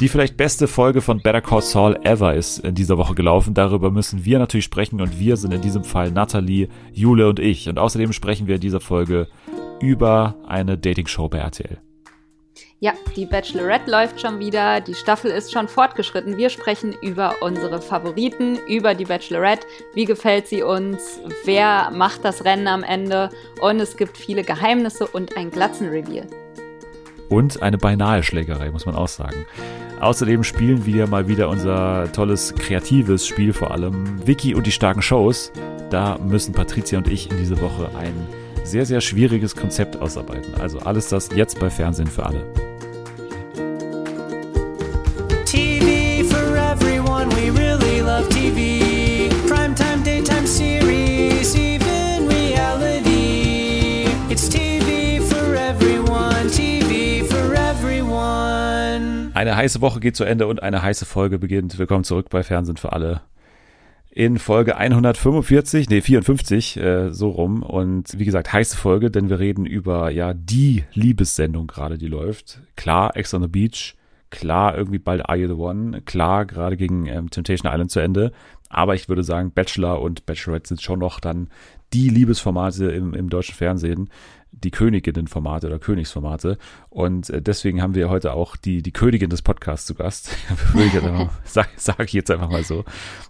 Die vielleicht beste Folge von Better Call Saul ever ist in dieser Woche gelaufen. Darüber müssen wir natürlich sprechen und wir sind in diesem Fall Natalie, Jule und ich. Und außerdem sprechen wir in dieser Folge über eine Dating-Show bei RTL. Ja, die Bachelorette läuft schon wieder, die Staffel ist schon fortgeschritten. Wir sprechen über unsere Favoriten, über die Bachelorette. Wie gefällt sie uns? Wer macht das Rennen am Ende? Und es gibt viele Geheimnisse und ein Glatzenreveal. Und eine beinahe Schlägerei, muss man auch sagen. Außerdem spielen wir mal wieder unser tolles kreatives Spiel, vor allem Wiki und die starken Shows. Da müssen Patricia und ich in dieser Woche ein sehr, sehr schwieriges Konzept ausarbeiten. Also alles das jetzt bei Fernsehen für alle. TV for everyone, we really love TV. Eine heiße Woche geht zu Ende und eine heiße Folge beginnt. Willkommen zurück bei Fernsehen für alle in Folge 145, nee 54, äh, so rum. Und wie gesagt, heiße Folge, denn wir reden über ja die Liebessendung gerade, die läuft. Klar, Ex on the Beach, klar, irgendwie bald Are You the One, klar, gerade gegen ähm, Temptation Island zu Ende. Aber ich würde sagen, Bachelor und Bachelorette sind schon noch dann die Liebesformate im, im deutschen Fernsehen, die Königinnenformate oder Königsformate. Und äh, deswegen haben wir heute auch die, die Königin des Podcasts zu Gast. Sage sag ich jetzt einfach mal so.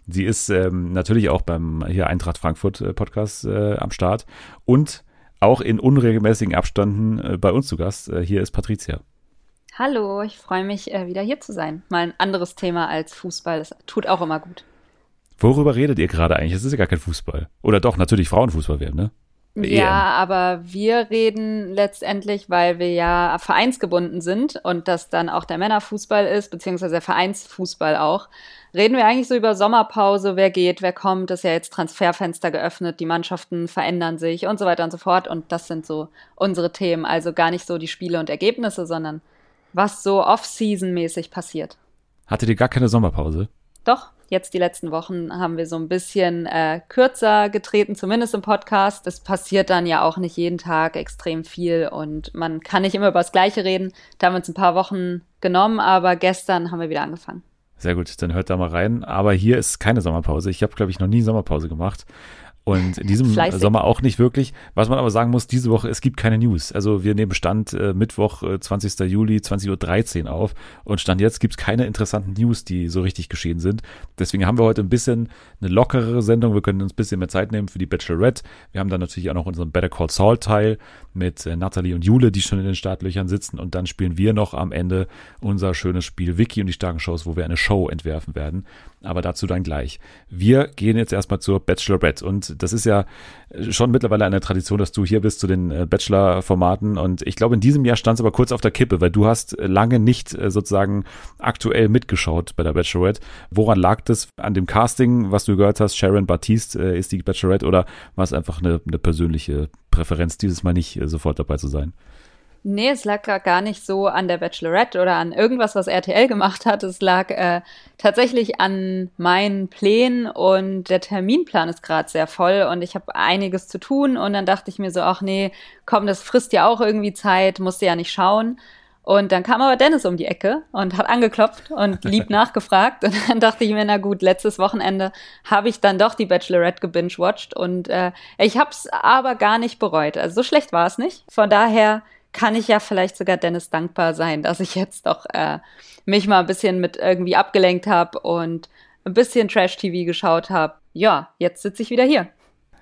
Sie ist ähm, natürlich auch beim hier Eintracht Frankfurt äh, Podcast äh, am Start und auch in unregelmäßigen Abständen äh, bei uns zu Gast. Äh, hier ist Patricia. Hallo, ich freue mich, äh, wieder hier zu sein. Mal ein anderes Thema als Fußball. Das tut auch immer gut. Worüber redet ihr gerade eigentlich? Es ist ja gar kein Fußball. Oder doch, natürlich Frauenfußball werden, ne? Ja, aber wir reden letztendlich, weil wir ja vereinsgebunden sind und das dann auch der Männerfußball ist, beziehungsweise der Vereinsfußball auch. Reden wir eigentlich so über Sommerpause, wer geht, wer kommt, ist ja jetzt Transferfenster geöffnet, die Mannschaften verändern sich und so weiter und so fort. Und das sind so unsere Themen. Also gar nicht so die Spiele und Ergebnisse, sondern was so off-season-mäßig passiert. Hattet ihr gar keine Sommerpause? Doch, Jetzt die letzten Wochen haben wir so ein bisschen äh, kürzer getreten, zumindest im Podcast. Es passiert dann ja auch nicht jeden Tag extrem viel und man kann nicht immer über das Gleiche reden. Da haben wir uns ein paar Wochen genommen, aber gestern haben wir wieder angefangen. Sehr gut, dann hört da mal rein. Aber hier ist keine Sommerpause. Ich habe, glaube ich, noch nie Sommerpause gemacht. Und in diesem Fleißig. Sommer auch nicht wirklich. Was man aber sagen muss, diese Woche, es gibt keine News. Also wir nehmen Stand äh, Mittwoch, äh, 20. Juli, 20.13 Uhr auf. Und Stand jetzt gibt es keine interessanten News, die so richtig geschehen sind. Deswegen haben wir heute ein bisschen eine lockerere Sendung. Wir können uns ein bisschen mehr Zeit nehmen für die Bachelorette. Wir haben dann natürlich auch noch unseren Better Call Saul Teil mit äh, Natalie und Jule, die schon in den Startlöchern sitzen. Und dann spielen wir noch am Ende unser schönes Spiel Wiki und die starken Shows, wo wir eine Show entwerfen werden aber dazu dann gleich. Wir gehen jetzt erstmal zur Bachelorette und das ist ja schon mittlerweile eine Tradition, dass du hier bist zu den äh, Bachelor-Formaten und ich glaube, in diesem Jahr stand es aber kurz auf der Kippe, weil du hast lange nicht äh, sozusagen aktuell mitgeschaut bei der Bachelorette. Woran lag das? An dem Casting, was du gehört hast, Sharon Baptiste äh, ist die Bachelorette oder war es einfach eine, eine persönliche Präferenz, dieses Mal nicht sofort dabei zu sein? Nee, es lag gar nicht so an der Bachelorette oder an irgendwas, was RTL gemacht hat. Es lag äh, tatsächlich an meinen Plänen und der Terminplan ist gerade sehr voll und ich habe einiges zu tun und dann dachte ich mir so, ach nee, komm, das frisst ja auch irgendwie Zeit, musst du ja nicht schauen. Und dann kam aber Dennis um die Ecke und hat angeklopft und lieb nachgefragt. Und dann dachte ich mir, na gut, letztes Wochenende habe ich dann doch die Bachelorette gebingewatcht und äh, ich habe es aber gar nicht bereut. Also so schlecht war es nicht. Von daher kann ich ja vielleicht sogar Dennis dankbar sein, dass ich jetzt doch äh, mich mal ein bisschen mit irgendwie abgelenkt habe und ein bisschen Trash-TV geschaut habe. Ja, jetzt sitze ich wieder hier.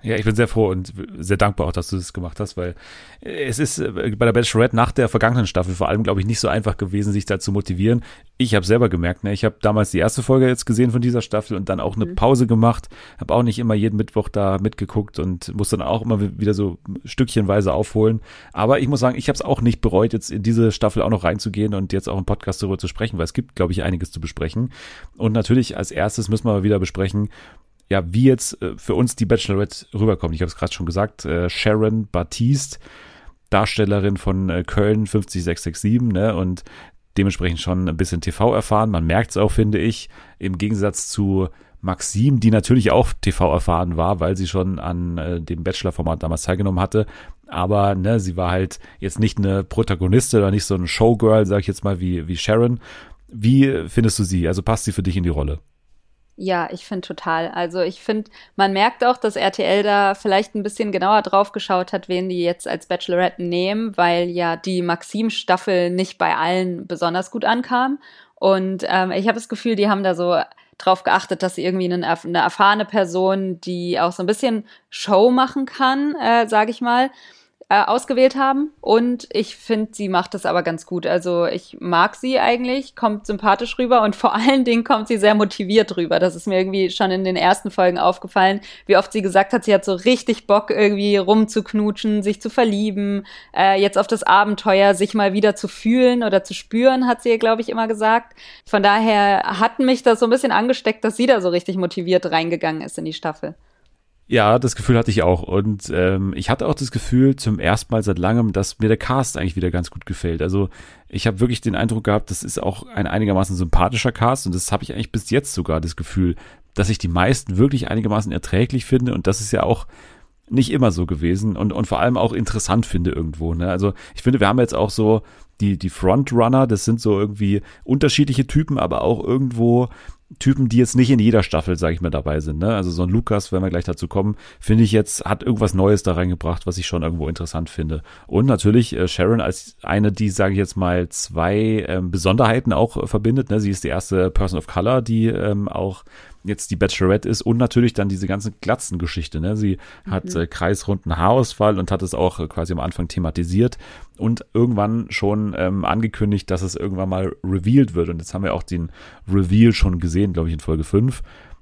Ja, ich bin sehr froh und sehr dankbar auch, dass du das gemacht hast, weil es ist äh, bei der Bachelorette nach der vergangenen Staffel vor allem, glaube ich, nicht so einfach gewesen, sich da zu motivieren. Ich habe selber gemerkt, ne, ich habe damals die erste Folge jetzt gesehen von dieser Staffel und dann auch eine mhm. Pause gemacht, habe auch nicht immer jeden Mittwoch da mitgeguckt und muss dann auch immer wieder so stückchenweise aufholen. Aber ich muss sagen, ich habe es auch nicht bereut, jetzt in diese Staffel auch noch reinzugehen und jetzt auch im Podcast darüber zu sprechen, weil es gibt, glaube ich, einiges zu besprechen. Und natürlich als erstes müssen wir wieder besprechen, ja, wie jetzt äh, für uns die Bachelorette rüberkommt. Ich habe es gerade schon gesagt, äh, Sharon Baptiste, Darstellerin von äh, Köln 50667, ne, und dementsprechend schon ein bisschen TV erfahren. Man merkt es auch, finde ich, im Gegensatz zu Maxim, die natürlich auch TV erfahren war, weil sie schon an äh, dem Bachelor-Format damals teilgenommen hatte. Aber ne, sie war halt jetzt nicht eine Protagonistin oder nicht so ein Showgirl, sag ich jetzt mal, wie, wie Sharon, Wie findest du sie? Also passt sie für dich in die Rolle? Ja, ich finde total. Also ich finde, man merkt auch, dass RTL da vielleicht ein bisschen genauer drauf geschaut hat, wen die jetzt als Bachelorette nehmen, weil ja die Maxim-Staffel nicht bei allen besonders gut ankam. Und ähm, ich habe das Gefühl, die haben da so drauf geachtet, dass sie irgendwie eine, eine erfahrene Person, die auch so ein bisschen Show machen kann, äh, sage ich mal, äh, ausgewählt haben. Und ich finde, sie macht das aber ganz gut. Also ich mag sie eigentlich, kommt sympathisch rüber und vor allen Dingen kommt sie sehr motiviert rüber. Das ist mir irgendwie schon in den ersten Folgen aufgefallen, wie oft sie gesagt hat, sie hat so richtig Bock, irgendwie rumzuknutschen, sich zu verlieben, äh, jetzt auf das Abenteuer, sich mal wieder zu fühlen oder zu spüren, hat sie, glaube ich, immer gesagt. Von daher hat mich das so ein bisschen angesteckt, dass sie da so richtig motiviert reingegangen ist in die Staffel. Ja, das Gefühl hatte ich auch. Und ähm, ich hatte auch das Gefühl zum ersten Mal seit langem, dass mir der Cast eigentlich wieder ganz gut gefällt. Also ich habe wirklich den Eindruck gehabt, das ist auch ein einigermaßen sympathischer Cast und das habe ich eigentlich bis jetzt sogar das Gefühl, dass ich die meisten wirklich einigermaßen erträglich finde und das ist ja auch nicht immer so gewesen und, und vor allem auch interessant finde irgendwo. Ne? Also ich finde, wir haben jetzt auch so die, die Frontrunner, das sind so irgendwie unterschiedliche Typen, aber auch irgendwo Typen, die jetzt nicht in jeder Staffel, sage ich mal, dabei sind. Ne? Also so ein Lukas, wenn wir gleich dazu kommen, finde ich jetzt, hat irgendwas Neues da reingebracht, was ich schon irgendwo interessant finde. Und natürlich äh, Sharon als eine, die, sage ich jetzt mal, zwei ähm, Besonderheiten auch äh, verbindet. Ne? Sie ist die erste Person of Color, die ähm, auch jetzt die Bachelorette ist und natürlich dann diese ganze Glatzengeschichte. Ne? Sie mhm. hat äh, kreisrunden Haarausfall und hat es auch äh, quasi am Anfang thematisiert und irgendwann schon ähm, angekündigt, dass es irgendwann mal revealed wird. Und jetzt haben wir auch den Reveal schon gesehen, glaube ich, in Folge 5.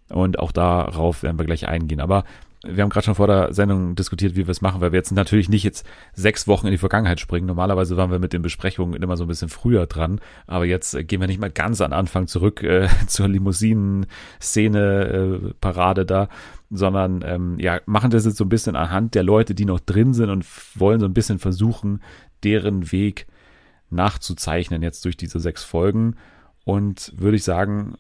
Und auch darauf werden wir gleich eingehen. Aber wir haben gerade schon vor der Sendung diskutiert, wie wir es machen, weil wir jetzt natürlich nicht jetzt sechs Wochen in die Vergangenheit springen. Normalerweise waren wir mit den Besprechungen immer so ein bisschen früher dran, aber jetzt äh, gehen wir nicht mal ganz an Anfang zurück äh, zur Limousinen-Szene, äh, da, sondern ähm, ja, machen das jetzt so ein bisschen anhand der Leute, die noch drin sind und wollen so ein bisschen versuchen, deren Weg nachzuzeichnen jetzt durch diese sechs Folgen. Und würde ich sagen,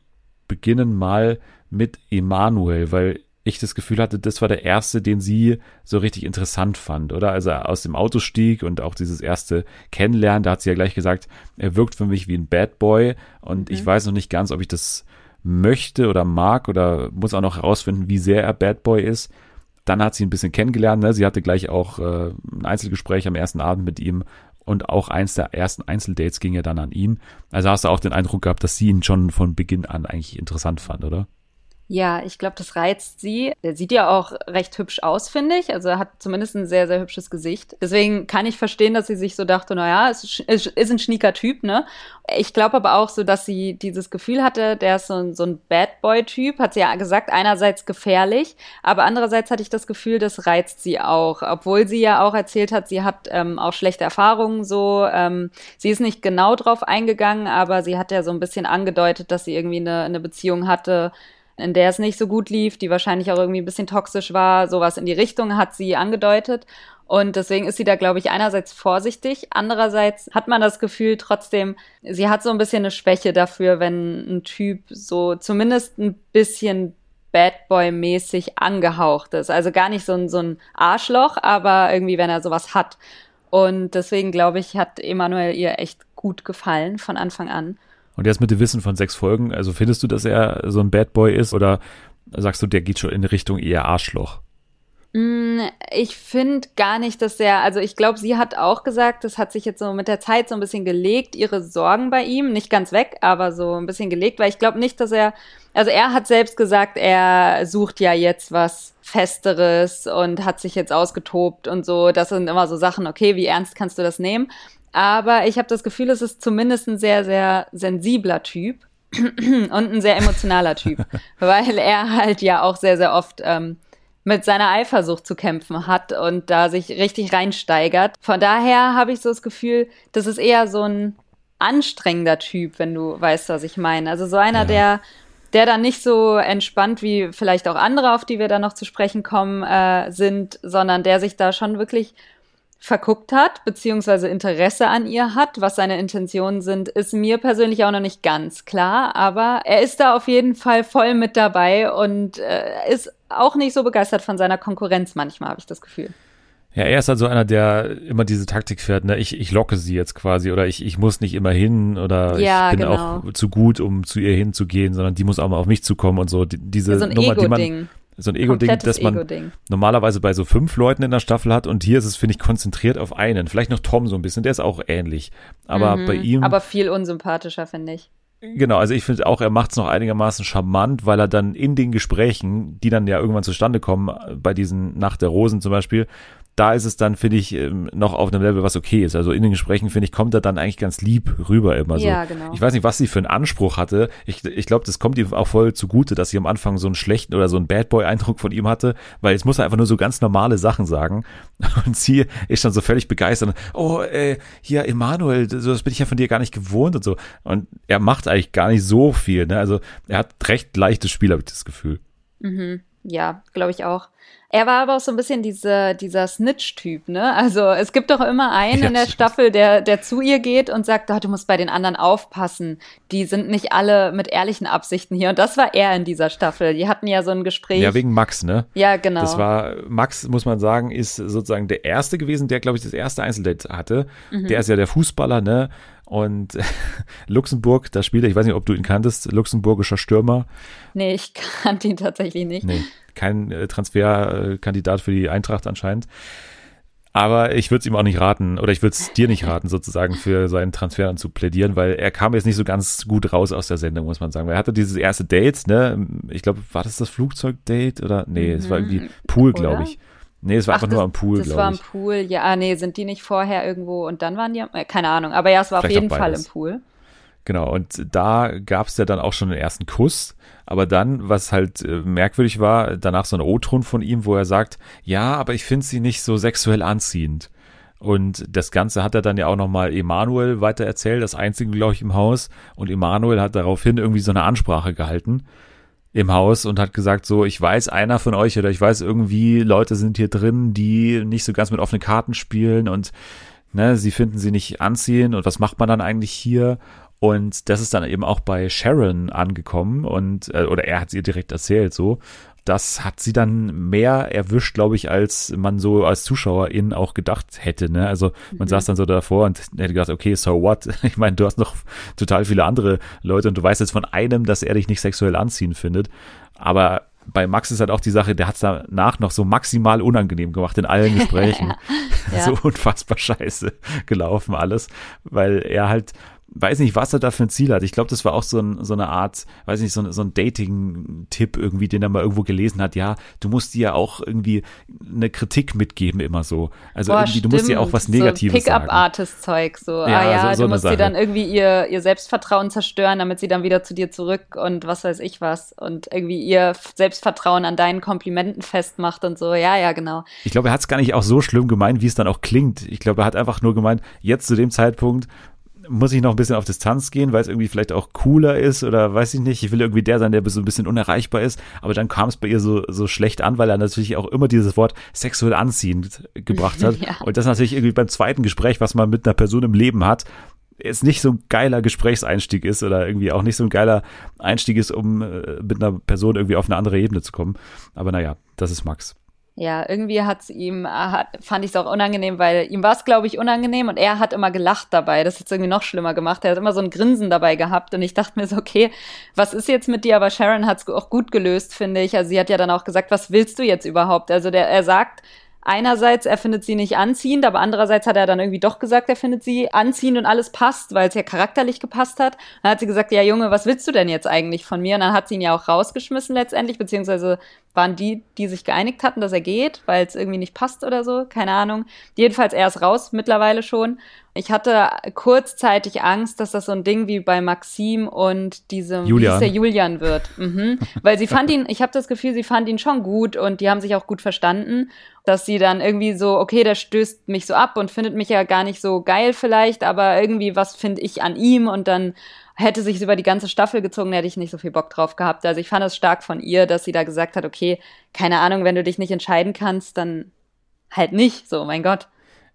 beginnen mal mit Emanuel, weil ich das Gefühl hatte, das war der erste, den sie so richtig interessant fand, oder? Also aus dem Auto stieg und auch dieses erste Kennenlernen, da hat sie ja gleich gesagt, er wirkt für mich wie ein Bad Boy und mhm. ich weiß noch nicht ganz, ob ich das möchte oder mag oder muss auch noch herausfinden, wie sehr er Bad Boy ist. Dann hat sie ein bisschen kennengelernt, ne? sie hatte gleich auch äh, ein Einzelgespräch am ersten Abend mit ihm und auch eins der ersten Einzeldates ging ja dann an ihn. Also hast du auch den Eindruck gehabt, dass sie ihn schon von Beginn an eigentlich interessant fand, oder? Ja, ich glaube, das reizt sie. Der sieht ja auch recht hübsch aus, finde ich. Also er hat zumindest ein sehr, sehr hübsches Gesicht. Deswegen kann ich verstehen, dass sie sich so dachte, naja, es ist, ist ein schnieker Typ, ne? Ich glaube aber auch so, dass sie dieses Gefühl hatte, der ist so ein, so ein Bad Boy-Typ, hat sie ja gesagt, einerseits gefährlich, aber andererseits hatte ich das Gefühl, das reizt sie auch. Obwohl sie ja auch erzählt hat, sie hat ähm, auch schlechte Erfahrungen so. Ähm, sie ist nicht genau drauf eingegangen, aber sie hat ja so ein bisschen angedeutet, dass sie irgendwie eine, eine Beziehung hatte, in der es nicht so gut lief, die wahrscheinlich auch irgendwie ein bisschen toxisch war. Sowas in die Richtung hat sie angedeutet. Und deswegen ist sie da, glaube ich, einerseits vorsichtig. Andererseits hat man das Gefühl trotzdem, sie hat so ein bisschen eine Schwäche dafür, wenn ein Typ so zumindest ein bisschen Bad Boy-mäßig angehaucht ist. Also gar nicht so ein, so ein Arschloch, aber irgendwie, wenn er sowas hat. Und deswegen, glaube ich, hat Emanuel ihr echt gut gefallen von Anfang an. Und jetzt mit dem Wissen von sechs Folgen, also findest du, dass er so ein Bad Boy ist oder sagst du, der geht schon in Richtung eher Arschloch? Mm, ich finde gar nicht, dass er, also ich glaube, sie hat auch gesagt, das hat sich jetzt so mit der Zeit so ein bisschen gelegt, ihre Sorgen bei ihm, nicht ganz weg, aber so ein bisschen gelegt, weil ich glaube nicht, dass er, also er hat selbst gesagt, er sucht ja jetzt was Festeres und hat sich jetzt ausgetobt und so. Das sind immer so Sachen, okay, wie ernst kannst du das nehmen? Aber ich habe das Gefühl, es ist zumindest ein sehr, sehr sensibler Typ und ein sehr emotionaler Typ, weil er halt ja auch sehr, sehr oft ähm, mit seiner Eifersucht zu kämpfen hat und da sich richtig reinsteigert. Von daher habe ich so das Gefühl, das ist eher so ein anstrengender Typ, wenn du weißt, was ich meine. Also so einer, ja. der der dann nicht so entspannt wie vielleicht auch andere, auf die wir da noch zu sprechen kommen, äh, sind, sondern der sich da schon wirklich verguckt hat, beziehungsweise Interesse an ihr hat. Was seine Intentionen sind, ist mir persönlich auch noch nicht ganz klar, aber er ist da auf jeden Fall voll mit dabei und äh, ist auch nicht so begeistert von seiner Konkurrenz manchmal, habe ich das Gefühl. Ja, er ist halt so einer, der immer diese Taktik fährt, ne? Ich, ich locke sie jetzt quasi oder ich, ich muss nicht immer hin oder Ja, ich bin genau. auch zu gut, um zu ihr hinzugehen, sondern die muss auch mal auf mich zukommen und so. Die, diese so ein Nummer, die man. So ein Ego-Ding, das man Ego-Ding. normalerweise bei so fünf Leuten in der Staffel hat und hier ist es, finde ich, konzentriert auf einen. Vielleicht noch Tom so ein bisschen, der ist auch ähnlich. Aber Mhm. bei ihm, Aber viel unsympathischer, finde ich. genau, also ich finde auch, er macht es noch einigermaßen charmant, weil er dann in den Gesprächen, die dann ja irgendwann zustande kommen, bei diesen Nacht der Rosen zum Beispiel, da ist es dann, finde ich, ähm, noch auf einem Level, was okay ist. Also in den Gesprächen, finde ich, kommt er dann eigentlich ganz lieb rüber immer so. Ja, genau. Ich weiß nicht, was sie für einen Anspruch hatte. Ich, ich glaube, das kommt ihm auch voll zugute, dass sie am Anfang so einen schlechten oder so einen Bad Boy-Eindruck von ihm hatte, weil jetzt muss er einfach nur so ganz normale Sachen sagen. Und sie ist dann so völlig begeistert. Oh, äh, hier, Emanuel, das bin ich ja von dir gar nicht gewohnt und so. Und er macht eigentlich gar nicht so viel. Ne? Also er hat recht leichtes Spiel, habe ich das Gefühl. Ja, glaube ich auch. Er war aber auch so ein bisschen diese, dieser Snitch-Typ, ne? Also es gibt doch immer einen in der. Staffel, der, der zu ihr geht und sagt, oh, du musst bei den anderen aufpassen. Die sind nicht alle mit ehrlichen Absichten hier. Und das war er in dieser Staffel. Die hatten ja so ein Gespräch. Ja, wegen Max, ne? Ja, genau. Das war, Max, muss man sagen, ist sozusagen der Erste gewesen, der, glaube ich, das erste Einzeldate hatte. Mhm. Der ist ja der Fußballer, ne? Und Luxemburg, da spielt er, ich weiß nicht, ob du ihn kanntest, luxemburgischer Stürmer. nee, ich kannte ihn tatsächlich nicht. Nee, kein äh, Transferkandidat für die Eintracht anscheinend. Aber ich würde es ihm auch nicht raten, oder ich würde es dir nicht raten, sozusagen für seinen Transfer dann zu plädieren, weil er kam jetzt nicht so ganz gut raus aus der Sendung, muss man sagen. Weil er hatte dieses erste Date, ne? Ich glaube, war das das Flugzeugdate oder? Nee, es war irgendwie Pool, Oder? glaube ich. Nee, es war einfach Mhm. Ach, nur am Pool, Das war glaube am ich. Pool. Ja, ah, nee, sind die nicht vorher irgendwo und dann waren die äh, keine Ahnung. Aber ja, es war Vielleicht auf jeden Fall im Pool. Genau, und da gab es ja dann auch schon den ersten Kuss. Aber dann, was halt äh, merkwürdig war, danach so ein O-Ton von ihm, wo er sagt, ja, aber ich finde sie nicht so sexuell anziehend. Und das Ganze hat er dann ja auch nochmal Emanuel weiter erzählt, das einzige, glaube ich, im Haus. Und Emanuel hat daraufhin irgendwie so eine Ansprache gehalten im Haus und hat gesagt so, ich weiß, einer von euch oder ich weiß irgendwie, Leute sind hier drin, die nicht so ganz mit offenen Karten spielen und ne, sie finden sie nicht anziehen und was macht man dann eigentlich hier? Und das ist dann eben auch bei Sharon angekommen und äh, oder er hat es ihr direkt erzählt so. Das hat sie dann mehr erwischt, glaube ich, als man so als Zuschauerin auch gedacht hätte. Ne? Also man saß dann so davor und hätte gedacht, okay, so what? Ich meine, du hast noch total viele andere Leute und du weißt jetzt von einem, dass er dich nicht sexuell anziehen findet. Aber bei Max ist halt auch die Sache, der hat es danach noch so maximal unangenehm gemacht in allen Gesprächen. Ja. So unfassbar scheiße gelaufen alles, weil er halt weiß nicht, was er da für ein Ziel hat. Ich glaube, das war auch so, ein, so eine Art, weiß nicht, so, ein- so ein Dating-Tipp irgendwie, den er mal irgendwo gelesen hat. Ja, du musst dir ja auch irgendwie eine Kritik mitgeben, immer so. Also Boah, irgendwie, du musst dir auch was Negatives so sagen. Pickup-Artist-Zeug, so, Ja, ah ja, so- du musst sie dann irgendwie ihr, ihr Selbstvertrauen zerstören, damit sie dann wieder zu dir zurück und was weiß ich was und irgendwie ihr Selbstvertrauen an deinen Komplimenten festmacht und so, ja, ja, genau. Ich glaube, er hat es gar nicht auch so schlimm gemeint, wie es dann auch klingt. Ich glaube, er hat einfach nur gemeint, jetzt zu dem Zeitpunkt muss ich noch ein bisschen auf Distanz gehen, weil es irgendwie vielleicht auch cooler ist oder weiß ich nicht. Ich will irgendwie der sein, der so ein bisschen unerreichbar ist. Aber dann kam es bei ihr so, so schlecht an, weil er natürlich auch immer dieses Wort sexuell anziehend gebracht hat. Ja. Und das natürlich irgendwie beim zweiten Gespräch, was man mit einer Person im Leben hat, jetzt nicht so ein geiler Gesprächseinstieg ist oder irgendwie auch nicht so ein geiler Einstieg ist, um äh, mit einer Person irgendwie auf eine andere Ebene zu kommen. Aber naja, das ist Max. Ja, irgendwie hat's ihm, äh, hat, fand ich es auch unangenehm, weil ihm war es, glaube ich, unangenehm und er hat immer gelacht dabei. Das hat irgendwie noch schlimmer gemacht. Er hat immer so ein Grinsen dabei gehabt und ich dachte mir so, okay, was ist jetzt mit dir? Aber Sharon hat's auch gut gelöst, finde ich. Also sie hat ja dann auch gesagt, was willst du jetzt überhaupt? Also der, er sagt, einerseits, er findet sie nicht anziehend, aber andererseits hat er dann irgendwie doch gesagt, er findet sie anziehend und alles passt, weil es ja charakterlich gepasst hat. Dann hat sie gesagt, ja Junge, was willst du denn jetzt eigentlich von mir? Und dann hat sie ihn ja auch rausgeschmissen letztendlich, beziehungsweise waren die, die sich geeinigt hatten, dass er geht, weil es irgendwie nicht passt oder so, keine Ahnung. Jedenfalls, er ist raus mittlerweile schon. Ich hatte kurzzeitig Angst, dass das so ein Ding wie bei Maxim und diesem, Julian. wie hieß der Julian wird. Mhm. Weil sie fand ihn, ich habe das Gefühl, sie fand ihn schon gut und die haben sich auch gut verstanden, dass sie dann irgendwie so, okay, der stößt mich so ab und findet mich ja gar nicht so geil vielleicht, aber irgendwie was finde ich an ihm und dann hätte sich über die ganze Staffel gezogen, hätte ich nicht so viel Bock drauf gehabt. Also ich fand es stark von ihr, dass sie da gesagt hat, okay, keine Ahnung, wenn du dich nicht entscheiden kannst, dann halt nicht, so, mein Gott.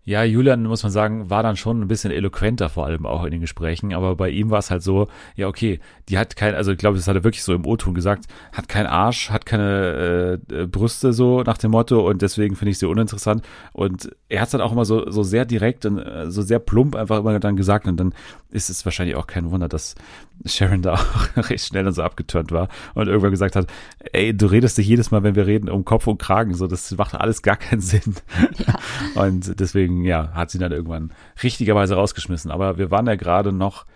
Ja, Julian, muss man sagen, war dann schon ein bisschen eloquenter, vor allem auch in den Gesprächen. Aber bei ihm war es halt so, ja, okay, die hat kein, also ich glaube, das hat er wirklich so im O-Ton gesagt, hat keinen Arsch, hat keine äh, Brüste so nach dem Motto und deswegen finde ich sie uninteressant. Und er hat es dann auch immer so, so sehr direkt und äh, so sehr plump einfach immer dann gesagt und dann ist es wahrscheinlich auch kein Wunder, dass Sharon da auch recht schnell und so abgeturnt war und irgendwann gesagt hat, ey, du redest dich jedes Mal, wenn wir reden, um Kopf und Kragen, so, das macht alles gar keinen Sinn. Ja. Und deswegen, ja, hat sie dann irgendwann richtigerweise rausgeschmissen. Aber wir waren ja gerade noch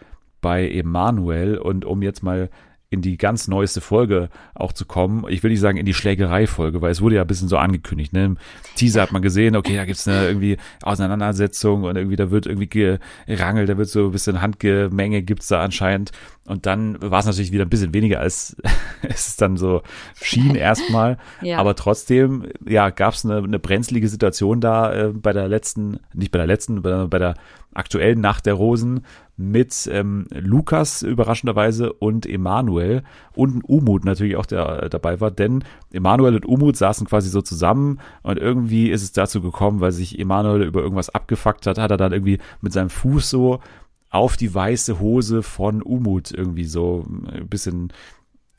bei Emanuel und um jetzt mal in die ganz neueste Folge auch zu kommen. Ich will nicht sagen in die Schlägerei-Folge, weil es wurde ja ein bisschen so angekündigt. Ne? Im Teaser hat man gesehen, okay, da gibt's eine irgendwie Auseinandersetzung und irgendwie da wird irgendwie gerangelt, da wird so ein bisschen Handgemenge gibt's da anscheinend. Und dann war es natürlich wieder ein bisschen weniger, als es dann so schien erstmal. ja. Aber trotzdem, ja, gab's eine, eine brenzlige Situation da äh, bei der letzten, nicht bei der letzten, bei, bei der aktuellen Nacht der Rosen mit ähm, Lukas überraschenderweise und Emanuel und Umut natürlich auch der, dabei war, denn Emanuel und Umut saßen quasi so zusammen und irgendwie ist es dazu gekommen, weil sich Emanuel über irgendwas abgefuckt hat, hat er dann irgendwie mit seinem Fuß so auf die weiße Hose von Umut irgendwie so ein bisschen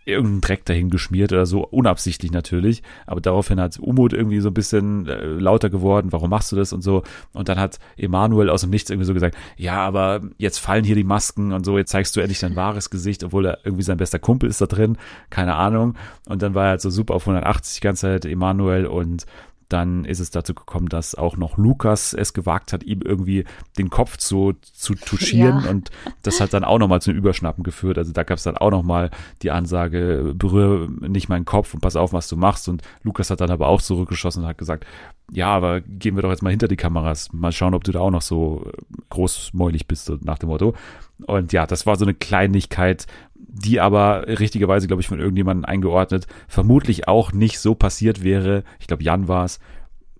irgendeinen Dreck dahin geschmiert oder so, unabsichtlich natürlich. Aber daraufhin hat Umut irgendwie so ein bisschen äh, lauter geworden, warum machst du das und so. Und dann hat Emanuel aus dem Nichts irgendwie so gesagt, ja, aber jetzt fallen hier die Masken und so, jetzt zeigst du endlich dein wahres Gesicht, obwohl er irgendwie sein bester Kumpel ist da drin, keine Ahnung. Und dann war er halt so super auf 180 die ganze Zeit, Emanuel und dann ist es dazu gekommen, dass auch noch Lukas es gewagt hat, ihm irgendwie den Kopf zu, zu touchieren ja. und das hat dann auch nochmal zum Überschnappen geführt. Also da gab es dann auch nochmal die Ansage, berühre nicht meinen Kopf und pass auf, was du machst. Und Lukas hat dann aber auch zurückgeschossen und hat gesagt, ja, aber gehen wir doch jetzt mal hinter die Kameras, mal schauen, ob du da auch noch so großmäulig bist, so nach dem Motto. Und ja, das war so eine Kleinigkeit, die aber richtigerweise, glaube ich, von irgendjemandem eingeordnet, vermutlich auch nicht so passiert wäre, ich glaube, Jan war es,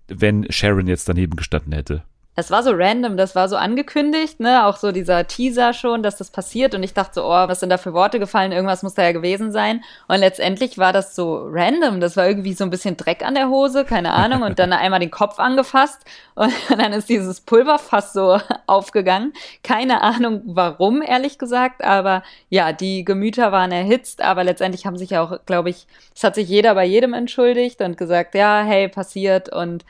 wenn Sharon jetzt daneben gestanden hätte. Es war so random, das war so angekündigt, ne, auch so dieser Teaser schon, dass das passiert. Und ich dachte so, oh, was sind da für Worte gefallen, irgendwas muss da ja gewesen sein. Und letztendlich war das so random, das war irgendwie so ein bisschen Dreck an der Hose, keine Ahnung. Und dann einmal den Kopf angefasst. Und dann ist dieses Pulverfass so aufgegangen, keine Ahnung warum, ehrlich gesagt, aber ja, die Gemüter waren erhitzt, aber letztendlich haben sich ja auch, glaube ich, es hat sich jeder bei jedem entschuldigt und gesagt, ja, hey, passiert. Und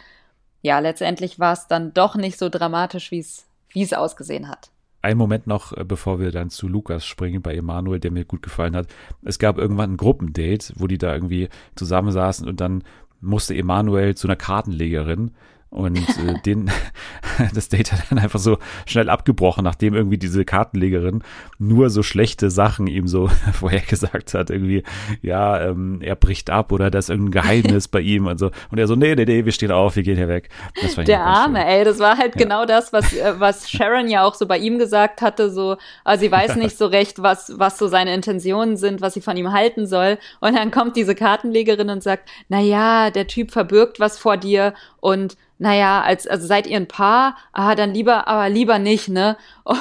ja, letztendlich war es dann doch nicht so dramatisch, wie es ausgesehen hat. Ein Moment noch, äh, bevor wir dann zu Lukas springen, bei Emanuel, der mir gut gefallen hat. Es gab irgendwann ein Gruppendate, wo die da irgendwie zusammensaßen und dann musste Emanuel zu einer Kartenlegerin und äh, den, das Date hat dann einfach so schnell abgebrochen, nachdem irgendwie diese Kartenlegerin nur so schlechte Sachen ihm so vorhergesagt hat. Irgendwie, ja, ähm, er bricht ab oder da ist irgendein Geheimnis bei ihm und so. Und er so, nee, nee, nee, wir stehen auf, wir gehen hier weg. Der Arme, ey, das war halt ja. genau das, was, äh, was Sharon ja auch so bei ihm gesagt hatte, so, also sie weiß nicht so recht, was, was so seine Intentionen sind, was sie von ihm halten soll. Und dann kommt diese Kartenlegerin und sagt, na ja, der Typ verbirgt was vor dir und naja, als, also seid ihr ein Paar, ah, dann lieber, aber lieber nicht, ne? Und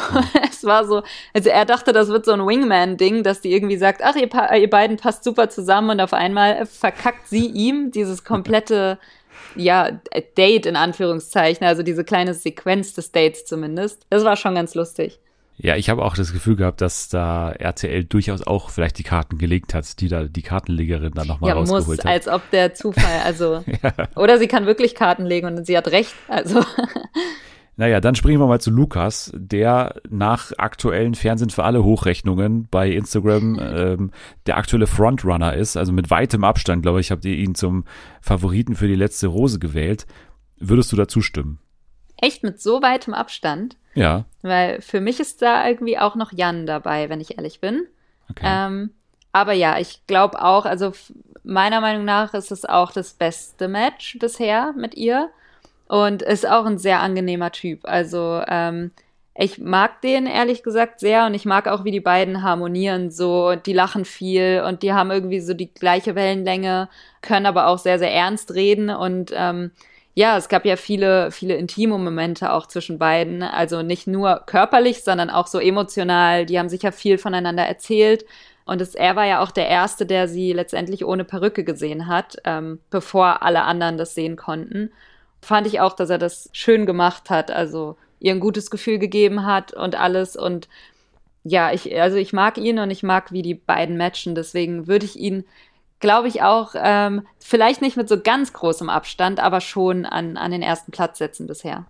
es war so, also er dachte, das wird so ein Wingman-Ding, dass die irgendwie sagt, ach, ihr, ihr beiden passt super zusammen und auf einmal verkackt sie ihm dieses komplette, ja, Date in Anführungszeichen, also diese kleine Sequenz des Dates zumindest. Das war schon ganz lustig. Ja, ich habe auch das Gefühl gehabt, dass da RTL durchaus auch vielleicht die Karten gelegt hat, die da die Kartenlegerin dann nochmal ja, rausgeholt muss, hat. als ob der Zufall, also ja. oder sie kann wirklich Karten legen und sie hat recht, also Naja, dann springen wir mal zu Lukas, der nach aktuellen Fernsehen für alle Hochrechnungen bei Instagram ähm, der aktuelle Frontrunner ist. Also mit weitem Abstand, glaube ich, habt ihr ihn zum Favoriten für die letzte Rose gewählt. Würdest du da zustimmen? Echt mit so weitem Abstand? Ja. Weil für mich ist da irgendwie auch noch Jan dabei, wenn ich ehrlich bin. Okay. Ähm, aber ja, ich glaube auch, also meiner Meinung nach ist es auch das beste Match bisher mit ihr und ist auch ein sehr angenehmer Typ. Also ähm, ich mag den ehrlich gesagt sehr und ich mag auch, wie die beiden harmonieren so. Die lachen viel und die haben irgendwie so die gleiche Wellenlänge, können aber auch sehr, sehr ernst reden und ähm, ja, es gab ja viele, viele intime Momente auch zwischen beiden. Also nicht nur körperlich, sondern auch so emotional. Die haben sich ja viel voneinander erzählt. Und es, er war ja auch der Erste, der sie letztendlich ohne Perücke gesehen hat, ähm, bevor alle anderen das sehen konnten. fand ich auch, dass er das schön gemacht hat. Also ihr ein gutes Gefühl gegeben hat und alles. Und ja, ich, also ich mag ihn und ich mag, wie die beiden matchen. Deswegen würde ich ihn, glaube ich, auch ähm, vielleicht nicht mit so ganz großem Abstand, aber schon an, an den ersten Platz setzen bisher.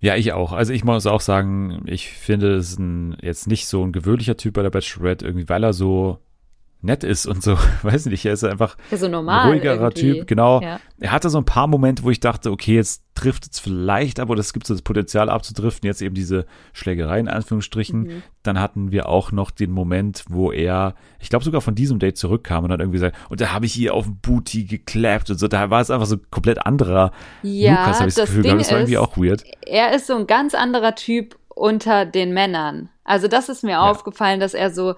Ja, ich auch. Also ich muss auch sagen, ich finde es jetzt nicht so ein gewöhnlicher Typ bei der Bachelorette, irgendwie, weil er so nett ist und so, weiß nicht, er ist einfach ja, so normal ein ruhigerer irgendwie. Typ, genau. Ja. Er hatte so ein paar Momente, wo ich dachte, okay, jetzt trifft es vielleicht, aber das gibt so das Potenzial abzudriften, jetzt eben diese Schlägerei in Anführungsstrichen. Mhm. Dann hatten wir auch noch den Moment, wo er, ich glaube sogar von diesem Date zurückkam und dann irgendwie sagt, und da habe ich ihr auf den Booty geklappt und so, da war es einfach so ein komplett anderer Ja, Lukas, habe ich das, Gefühl Ding gehabt, das war irgendwie ist, auch weird. er ist so ein ganz anderer Typ unter den Männern. Also das ist mir aufgefallen, dass er so,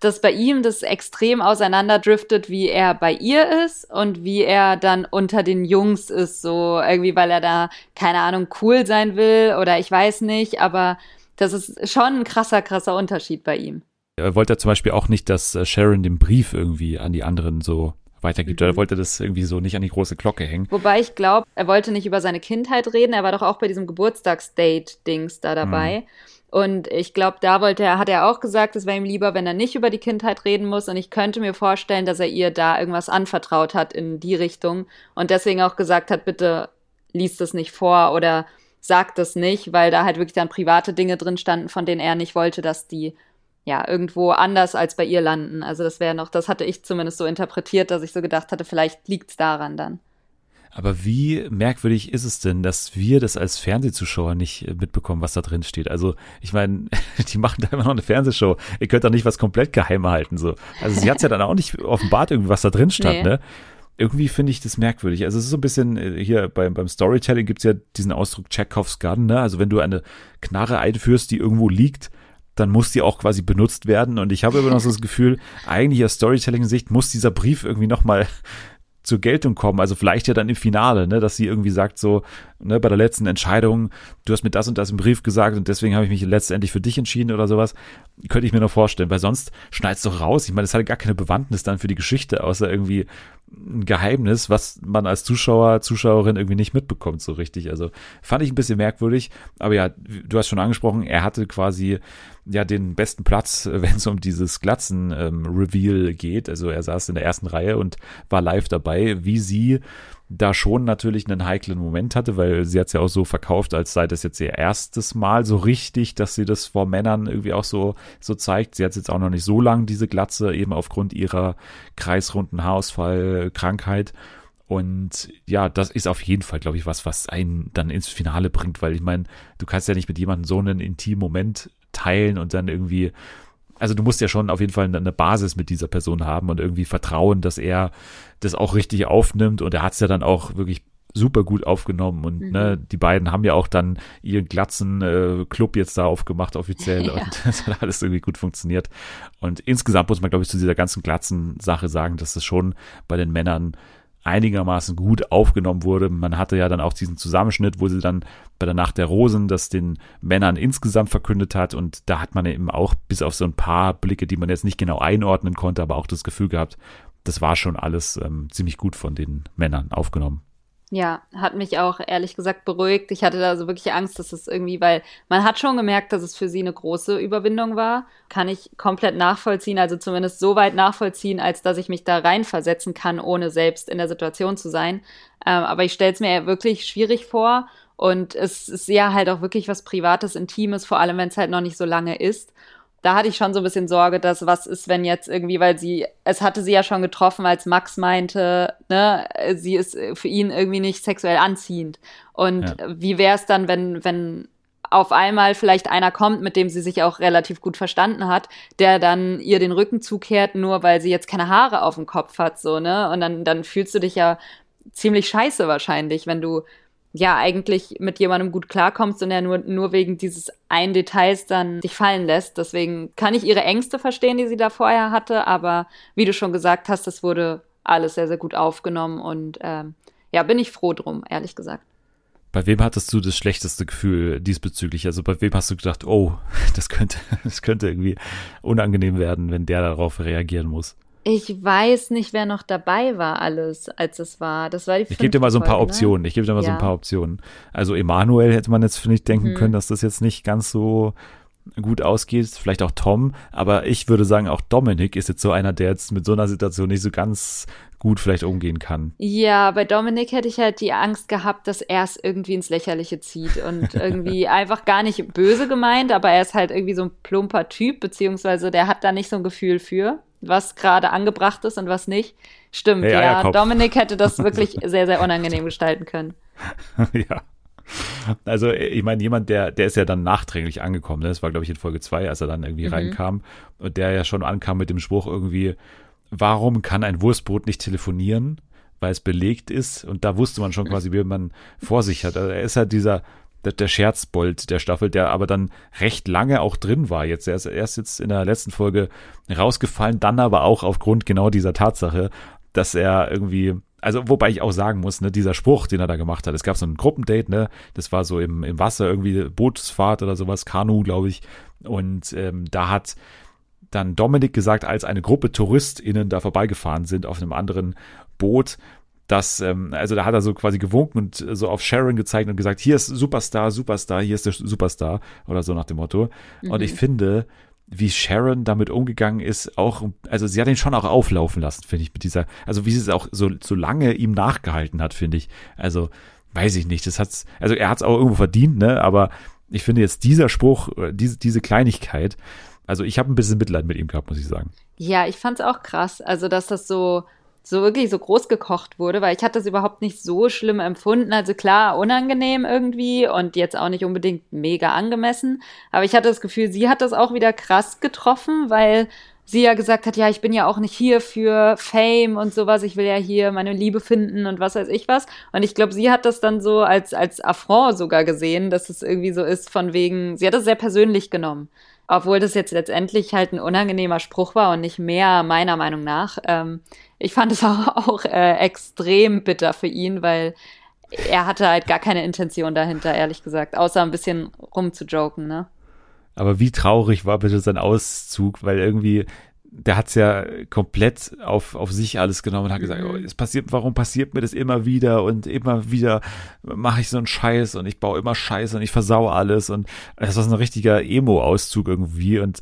dass bei ihm das extrem auseinanderdriftet, wie er bei ihr ist und wie er dann unter den Jungs ist, so irgendwie, weil er da, keine Ahnung, cool sein will oder ich weiß nicht, aber das ist schon ein krasser, krasser Unterschied bei ihm. Er wollte ja zum Beispiel auch nicht, dass äh, Sharon den Brief irgendwie an die anderen so weitergibt. Mhm. Er wollte das irgendwie so nicht an die große Glocke hängen. Wobei ich glaube, er wollte nicht über seine Kindheit reden, er war doch auch bei diesem Geburtstagsdate-Dings da dabei. Und ich glaube, da wollte er, hat er auch gesagt, es wäre ihm lieber, wenn er nicht über die Kindheit reden muss. Und ich könnte mir vorstellen, dass er ihr da irgendwas anvertraut hat in die Richtung und deswegen auch gesagt hat, bitte liest es nicht vor oder sagt es nicht, weil da halt wirklich dann private Dinge drin standen, von denen er nicht wollte, dass die ja irgendwo anders als bei ihr landen. Also das wäre noch, das hatte ich zumindest so interpretiert, dass ich so gedacht hatte, vielleicht liegt's daran dann. Aber wie merkwürdig ist es denn, dass wir das als Fernsehzuschauer nicht äh, mitbekommen, was da drin steht? Also, ich meine, die machen da immer noch eine Fernsehshow. Ihr könnt doch nicht was komplett geheim halten, so. Also, sie hat ja dann auch nicht offenbart irgendwie, was da drin stand, Nee. ne? Irgendwie finde ich das merkwürdig. Also, es ist so ein bisschen, äh, hier beim, beim Storytelling gibt's ja diesen Ausdruck Chekhovs Gun, ne? Also, wenn du eine Knarre einführst, die irgendwo liegt, dann muss die auch quasi benutzt werden. Und ich habe immer noch so das Gefühl, eigentlich aus Storytelling-Sicht muss dieser Brief irgendwie nochmal zur Geltung kommen. Also vielleicht ja dann im Finale, ne, dass sie irgendwie sagt so, ne, bei der letzten Entscheidung, du hast mir das und das im Brief gesagt und deswegen habe ich mich letztendlich für dich entschieden oder sowas. Könnte ich mir noch vorstellen, weil sonst schneid's doch raus. Ich meine, das hat gar keine Bewandtnis dann für die Geschichte, außer irgendwie ein Geheimnis, was man als Zuschauer, Zuschauerin irgendwie nicht mitbekommt so richtig. Also fand ich ein bisschen merkwürdig. Aber ja, du hast schon angesprochen, er hatte quasi ja den besten Platz, wenn es um dieses Glatzen-Reveal geht. Also er saß in der ersten Reihe und war live dabei, wie sie da schon natürlich einen heiklen Moment hatte, weil sie hat es ja auch so verkauft, als sei das jetzt ihr erstes Mal so richtig, dass sie das vor Männern irgendwie auch so, so zeigt. Sie hat jetzt auch noch nicht so lang, diese Glatze, eben aufgrund ihrer kreisrunden Haarausfall, Krankheit. Und ja, das ist auf jeden Fall, glaube ich, was, was einen dann ins Finale bringt, weil ich meine, du kannst ja nicht mit jemandem so einen intimen Moment teilen und dann irgendwie, also du musst ja schon auf jeden Fall eine Basis mit dieser Person haben und irgendwie vertrauen, dass er das auch richtig aufnimmt und er hat es ja dann auch wirklich super gut aufgenommen und Mhm. ne, die beiden haben ja auch dann ihren glatzen äh, Club jetzt da aufgemacht offiziell Ja. und das hat alles irgendwie gut funktioniert und insgesamt muss man glaube ich zu dieser ganzen glatzen Sache sagen, dass es schon bei den Männern einigermaßen gut aufgenommen wurde. Man hatte ja dann auch diesen Zusammenschnitt, wo sie dann bei der Nacht der Rosen das den Männern insgesamt verkündet hat und da hat man eben auch bis auf so ein paar Blicke, die man jetzt nicht genau einordnen konnte, aber auch das Gefühl gehabt, das war schon alles ähm, ziemlich gut von den Männern aufgenommen. Ja, hat mich auch ehrlich gesagt beruhigt. Ich hatte da so wirklich Angst, dass es irgendwie, weil man hat schon gemerkt, dass es für sie eine große Überwindung war. Kann ich komplett nachvollziehen, also zumindest so weit nachvollziehen, als dass ich mich da reinversetzen kann, ohne selbst in der Situation zu sein. Ähm, aber ich stelle es mir wirklich schwierig vor. Und es ist ja halt auch wirklich was Privates, Intimes, vor allem wenn es halt noch nicht so lange ist da hatte ich schon so ein bisschen Sorge, dass was ist, wenn jetzt irgendwie, weil sie, es hatte sie ja schon getroffen, als Max meinte, ne, sie ist für ihn irgendwie nicht sexuell anziehend. Und Ja. wie wäre es dann, wenn, wenn auf einmal vielleicht einer kommt, mit dem sie sich auch relativ gut verstanden hat, der dann ihr den Rücken zukehrt, nur weil sie jetzt keine Haare auf dem Kopf hat, so, ne? Und dann, dann fühlst du dich ja ziemlich scheiße wahrscheinlich, wenn du ja eigentlich mit jemandem gut klarkommst und er nur, nur wegen dieses einen Details dann dich fallen lässt. Deswegen kann ich ihre Ängste verstehen, die sie da vorher hatte, aber wie du schon gesagt hast, das wurde alles sehr, sehr gut aufgenommen und ähm, ja, bin ich froh drum, ehrlich gesagt. Bei wem hattest du das schlechteste Gefühl diesbezüglich? Also bei wem hast du gedacht, oh, das könnte, das könnte irgendwie unangenehm werden, wenn der darauf reagieren muss? Ich weiß nicht, wer noch dabei war, alles, als es war. Das war die Ich gebe dir mal so ein paar Folge, Optionen. Ich gebe dir mal so Ja. ein paar Optionen. Also Emanuel hätte man jetzt, ich, denken Mhm. können, dass das jetzt nicht ganz so gut ausgeht. Vielleicht auch Tom. Aber ich würde sagen, auch Dominik ist jetzt so einer, der jetzt mit so einer Situation nicht so ganz gut vielleicht umgehen kann. Ja, bei Dominik hätte ich halt die Angst gehabt, dass er es irgendwie ins Lächerliche zieht und irgendwie einfach gar nicht böse gemeint, aber er ist halt irgendwie so ein plumper Typ, beziehungsweise der hat da nicht so ein Gefühl für, was gerade angebracht ist und was nicht. Stimmt, Hey, ja. Eierkopf. Dominik hätte das wirklich sehr, sehr unangenehm gestalten können. ja. Also, ich meine, jemand, der, der ist ja dann nachträglich angekommen. Ne? Das war, glaube ich, in Folge zwei, als er dann irgendwie reinkam. Und der ja schon ankam mit dem Spruch irgendwie, warum kann ein Wurstbrot nicht telefonieren? Weil es belegt ist. Und da wusste man schon quasi, wie man vor sich hat. Also er ist halt dieser, der, der Scherzbold der Staffel, der aber dann recht lange auch drin war. Jetzt, er ist erst jetzt in der letzten Folge rausgefallen, dann aber auch aufgrund genau dieser Tatsache, dass er irgendwie, also wobei ich auch sagen muss, ne, dieser Spruch, den er da gemacht hat, es gab so ein Gruppendate, ne, das war so im, im Wasser irgendwie Bootsfahrt oder sowas, Kanu, glaube ich, und ähm, da hat dann Dominik gesagt, als eine Gruppe TouristInnen da vorbeigefahren sind auf einem anderen Boot, dass, ähm, also da hat er so quasi gewunken und so auf Sharon gezeigt und gesagt, hier ist Superstar, Superstar, hier ist der Superstar oder so nach dem Motto. Und ich finde, wie Sharon damit umgegangen ist, auch, also sie hat ihn schon auch auflaufen lassen, finde ich, mit dieser, also wie sie es auch so, so lange ihm nachgehalten hat, finde ich. Also, weiß ich nicht, das hat's, also er hat es auch irgendwo verdient, ne, aber ich finde jetzt dieser Spruch, äh, diese, diese Kleinigkeit, also ich habe ein bisschen Mitleid mit ihm gehabt, muss ich sagen. Ja, ich fand's auch krass, also dass das so so wirklich so groß gekocht wurde, weil ich hatte das überhaupt nicht so schlimm empfunden. Also klar, unangenehm irgendwie und jetzt auch nicht unbedingt mega angemessen. Aber ich hatte das Gefühl, sie hat das auch wieder krass getroffen, weil sie ja gesagt hat, ja, ich bin ja auch nicht hier für Fame und sowas, ich will ja hier meine Liebe finden und was weiß ich was. Und ich glaube, sie hat das dann so als, als Affront sogar gesehen, dass es irgendwie so ist von wegen, sie hat das sehr persönlich genommen. Obwohl das jetzt letztendlich halt ein unangenehmer Spruch war und nicht mehr meiner Meinung nach. Ähm, ich fand es auch, auch äh, extrem bitter für ihn, weil er hatte halt gar keine Intention dahinter, ehrlich gesagt, außer ein bisschen rumzujoken, ne? Aber wie traurig war bitte sein Auszug, weil irgendwie, der hat's ja komplett auf, auf sich alles genommen und hat gesagt, Mhm. oh, es passiert, warum passiert mir das immer wieder und immer wieder mache ich so einen Scheiß und ich baue immer Scheiße und ich versau alles und das war so ein richtiger Emo-Auszug irgendwie und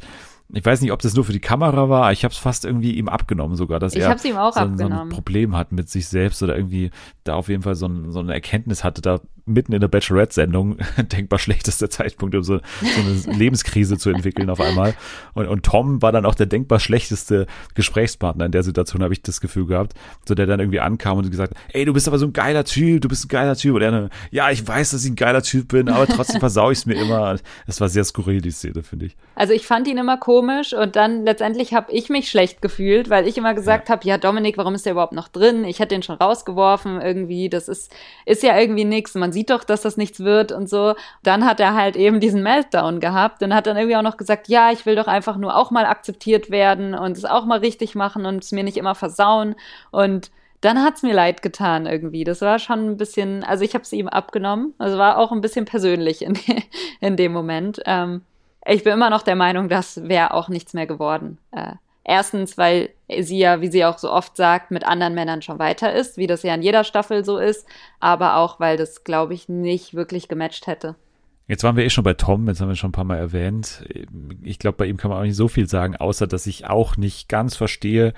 ich weiß nicht, ob das nur für die Kamera war, ich habe es fast irgendwie ihm abgenommen sogar, dass Ich er so, ein- so ein. Problem hat mit sich selbst oder irgendwie da auf jeden Fall so, ein, so eine Erkenntnis hatte, da mitten in der Bachelorette-Sendung, denkbar schlechtester Zeitpunkt, um so, so eine Lebenskrise zu entwickeln auf einmal. Und, und Tom war dann auch der denkbar schlechteste Gesprächspartner in der Situation, habe ich das Gefühl gehabt. So der dann irgendwie ankam und gesagt, ey, du bist aber so ein geiler Typ, du bist ein geiler Typ. Und er dann, ja, ich weiß, dass ich ein geiler Typ bin, aber trotzdem versau ich es mir immer. Das war sehr skurril, die Szene, finde ich. Also ich fand ihn immer komisch und dann letztendlich habe ich mich schlecht gefühlt, weil ich immer gesagt habe, ja Dominik, warum ist der überhaupt noch drin? Ich hätte den schon rausgeworfen irgendwie, das ist ist ja irgendwie nix. Man sieht doch, dass das nichts wird und so. Dann hat er halt eben diesen Meltdown gehabt und hat dann irgendwie auch noch gesagt, ja, ich will doch einfach nur auch mal akzeptiert werden und es auch mal richtig machen und es mir nicht immer versauen und dann hat's mir leid getan irgendwie. Das war schon ein bisschen, also ich habe es ihm abgenommen. Also war auch ein bisschen persönlich in, in dem Moment. Ähm, ich bin immer noch der Meinung, das wäre auch nichts mehr geworden. Äh, erstens, weil sie ja, wie sie auch so oft sagt, mit anderen Männern schon weiter ist, wie das ja in jeder Staffel so ist, aber auch, weil das, glaube ich, nicht wirklich gematcht hätte. Jetzt waren wir eh schon bei Tom, jetzt haben wir schon ein paar Mal erwähnt. Ich glaube, bei ihm kann man auch nicht so viel sagen, außer dass ich auch nicht ganz verstehe,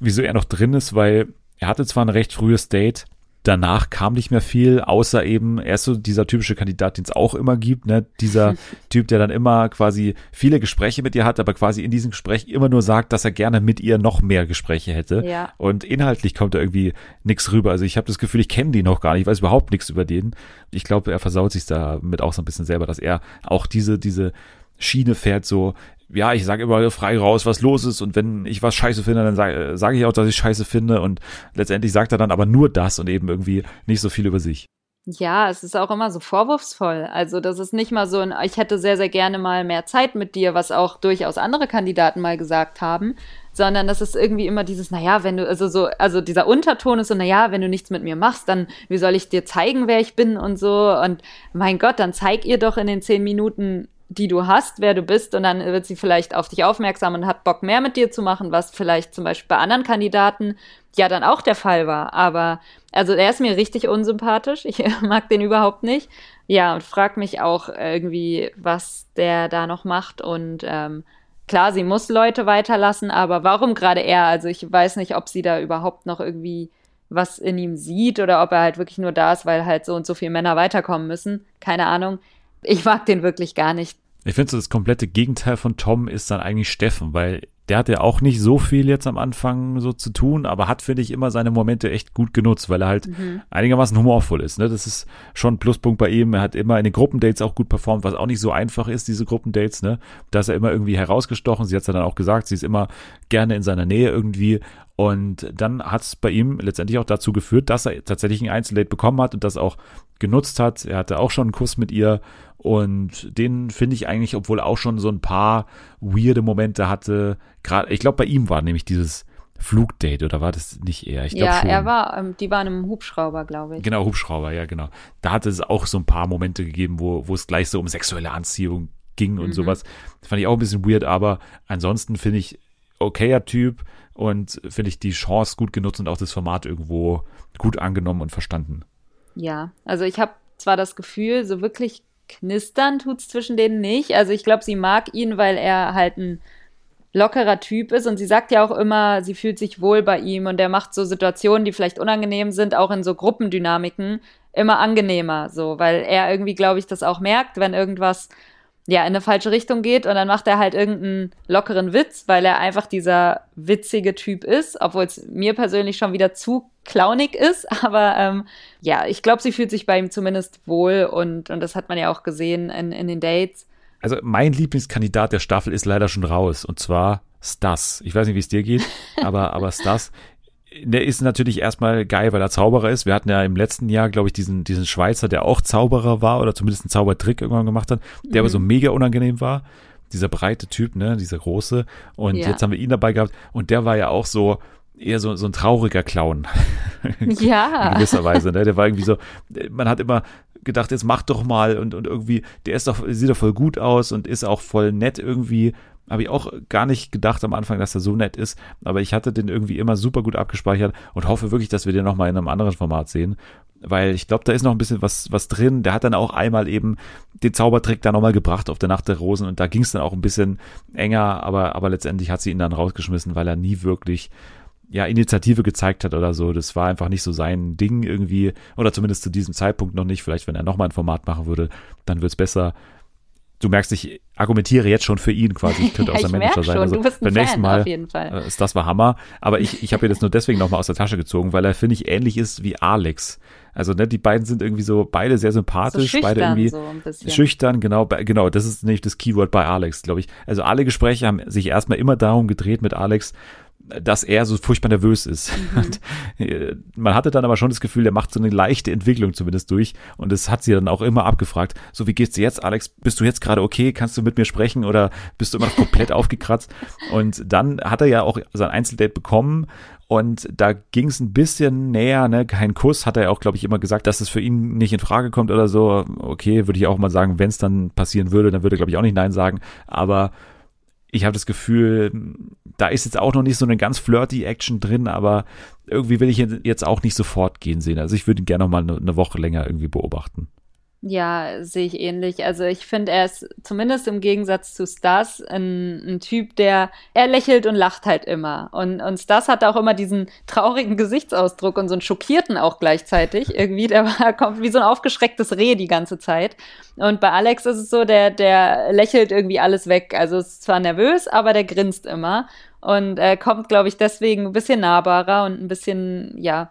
wieso er noch drin ist, weil er hatte zwar ein recht frühes Date, danach kam nicht mehr viel, außer eben, er ist so dieser typische Kandidat, den es auch immer gibt, ne? Dieser Typ, der dann immer quasi viele Gespräche mit ihr hat, aber quasi in diesem Gespräch immer nur sagt, dass er gerne mit ihr noch mehr Gespräche hätte. Ja. Und inhaltlich kommt da irgendwie nichts rüber. Also ich habe das Gefühl, ich kenne die noch gar nicht, ich weiß überhaupt nichts über den. Ich glaube, er versaut sich damit auch so ein bisschen selber, dass er auch diese, diese Schiene fährt, so, ja, ich sage immer frei raus, was los ist und wenn ich was scheiße finde, dann sage sag ich auch, dass ich scheiße finde und letztendlich sagt er dann aber nur das und eben irgendwie nicht so viel über sich. Ja, es ist auch immer so vorwurfsvoll. Also das ist nicht mal so ein, ich hätte sehr, sehr gerne mal mehr Zeit mit dir, was auch durchaus andere Kandidaten mal gesagt haben, sondern das ist irgendwie immer dieses, naja, wenn du, also so, also dieser Unterton ist so, naja, wenn du nichts mit mir machst, dann wie soll ich dir zeigen, wer ich bin und so. Und mein Gott, dann zeig ihr doch in den zehn Minuten die du hast, wer du bist, und dann wird sie vielleicht auf dich aufmerksam und hat Bock mehr mit dir zu machen, was vielleicht zum Beispiel bei anderen Kandidaten ja dann auch der Fall war. Aber also er ist mir richtig unsympathisch. Ich mag den überhaupt nicht. Ja, und frag mich auch irgendwie, was der da noch macht. Und ähm, klar, sie muss Leute weiterlassen, aber warum gerade er? Also ich weiß nicht, ob sie da überhaupt noch irgendwie was in ihm sieht oder ob er halt wirklich nur da ist, weil halt so und so viele Männer weiterkommen müssen. Keine Ahnung. Ich mag den wirklich gar nicht. Ich finde so das komplette Gegenteil von Tom ist dann eigentlich Steffen, weil der hat ja auch nicht so viel jetzt am Anfang so zu tun, aber hat, finde ich, immer seine Momente echt gut genutzt, weil er halt mhm. einigermaßen humorvoll ist. Ne? Das ist schon ein Pluspunkt bei ihm. Er hat immer in den Gruppendates auch gut performt, was auch nicht so einfach ist, diese Gruppendates. Ne? Da ist er immer irgendwie herausgestochen. Sie hat es ja dann auch gesagt, sie ist immer gerne in seiner Nähe irgendwie. Und dann hat es bei ihm letztendlich auch dazu geführt, dass er tatsächlich ein Einzeldate bekommen hat und das auch genutzt hat. Er hatte auch schon einen Kuss mit ihr und den finde ich eigentlich, obwohl auch schon so ein paar weirde Momente hatte. Gerade, ich glaube, bei ihm war nämlich dieses Flugdate oder war das nicht er? Ich ja, schon. er war, ähm, die waren im Hubschrauber, glaube ich. Genau, Hubschrauber, ja, genau. Da hatte es auch so ein paar Momente gegeben, wo, wo es gleich so um sexuelle Anziehung ging und mhm. sowas. Das fand ich auch ein bisschen weird, aber ansonsten finde ich okayer Typ und finde ich die Chance gut genutzt und auch das Format irgendwo gut angenommen und verstanden. Ja, also ich habe zwar das Gefühl, so wirklich knistern tut's zwischen denen nicht. Also ich glaube, sie mag ihn, weil er halt ein lockerer Typ ist. Und sie sagt ja auch immer, sie fühlt sich wohl bei ihm. Und er macht so Situationen, die vielleicht unangenehm sind, auch in so Gruppendynamiken immer angenehmer, so, weil er irgendwie, glaube ich, das auch merkt, wenn irgendwas ja, in eine falsche Richtung geht und dann macht er halt irgendeinen lockeren Witz, weil er einfach dieser witzige Typ ist, obwohl es mir persönlich schon wieder zu clownig ist. Aber ähm, ja, ich glaube, sie fühlt sich bei ihm zumindest wohl und, und das hat man ja auch gesehen in, in den Dates. Also mein Lieblingskandidat der Staffel ist leider schon raus und zwar Stas. Ich weiß nicht, wie es dir geht, aber, aber Stas der ist natürlich erstmal geil, weil er Zauberer ist. Wir hatten ja im letzten Jahr, glaube ich, diesen, diesen Schweizer, der auch Zauberer war oder zumindest einen Zaubertrick irgendwann gemacht hat, der mhm. aber so mega unangenehm war. Dieser breite Typ, ne, dieser große. Und ja. jetzt haben wir ihn dabei gehabt und der war ja auch so, eher so, so ein trauriger Clown. Ja. In gewisser Weise, ne? Der war irgendwie so, man hat immer gedacht, jetzt mach doch mal und, und irgendwie, der ist doch, sieht doch voll gut aus und ist auch voll nett irgendwie habe ich auch gar nicht gedacht am Anfang, dass er so nett ist, aber ich hatte den irgendwie immer super gut abgespeichert und hoffe wirklich, dass wir den nochmal in einem anderen Format sehen, weil ich glaube, da ist noch ein bisschen was, was drin. Der hat dann auch einmal eben den Zaubertrick da nochmal gebracht auf der Nacht der Rosen und da ging es dann auch ein bisschen enger, aber, aber letztendlich hat sie ihn dann rausgeschmissen, weil er nie wirklich ja, Initiative gezeigt hat oder so. Das war einfach nicht so sein Ding irgendwie, oder zumindest zu diesem Zeitpunkt noch nicht. Vielleicht, wenn er nochmal ein Format machen würde, dann wird's besser du merkst, ich argumentiere jetzt schon für ihn quasi. Ich könnte ja, aus der Manager sein. Also du bist ein beim nächsten Fan, Mal auf jeden Fall. Äh, ist das war Hammer. Aber ich, ich habe mir das nur deswegen nochmal aus der Tasche gezogen, weil er, finde ich, ähnlich ist wie Alex. Also, ne, die beiden sind irgendwie so beide sehr sympathisch, so beide irgendwie so schüchtern, genau, genau, das ist nämlich das Keyword bei Alex, glaube ich. Also alle Gespräche haben sich erstmal immer darum gedreht mit Alex, dass er so furchtbar nervös ist. Mhm. Äh, man hatte dann aber schon das Gefühl, der macht so eine leichte Entwicklung zumindest durch und das hat sie dann auch immer abgefragt. So, wie geht's dir jetzt, Alex? Bist du jetzt gerade okay? Kannst du mit mir sprechen oder bist du immer noch komplett aufgekratzt? Und dann hat er ja auch sein Einzeldate bekommen und da ging es ein bisschen näher, ne? Kein Kuss, hat er ja auch, glaube ich, immer gesagt, dass es für ihn nicht in Frage kommt oder so. Okay, würde ich auch mal sagen, wenn es dann passieren würde, dann würde er, glaube ich, auch nicht Nein sagen. Aber ich habe das Gefühl, da ist jetzt auch noch nicht so eine ganz flirty Action drin, aber irgendwie will ich jetzt auch nicht sofort gehen sehen. Also ich würde ihn gerne noch mal eine Woche länger irgendwie beobachten. Ja, sehe ich ähnlich. Also ich finde, er ist zumindest im Gegensatz zu Stas ein, ein, Typ, der, er lächelt und lacht halt immer. Und, und Stas hat auch immer diesen traurigen Gesichtsausdruck und so einen schockierten auch gleichzeitig. Irgendwie, der war, kommt wie so ein aufgeschrecktes Reh die ganze Zeit. Und bei Alex ist es so, der, der lächelt irgendwie alles weg. Also ist zwar nervös, aber der grinst immer. Und er kommt, glaube ich, deswegen ein bisschen nahbarer und ein bisschen, ja,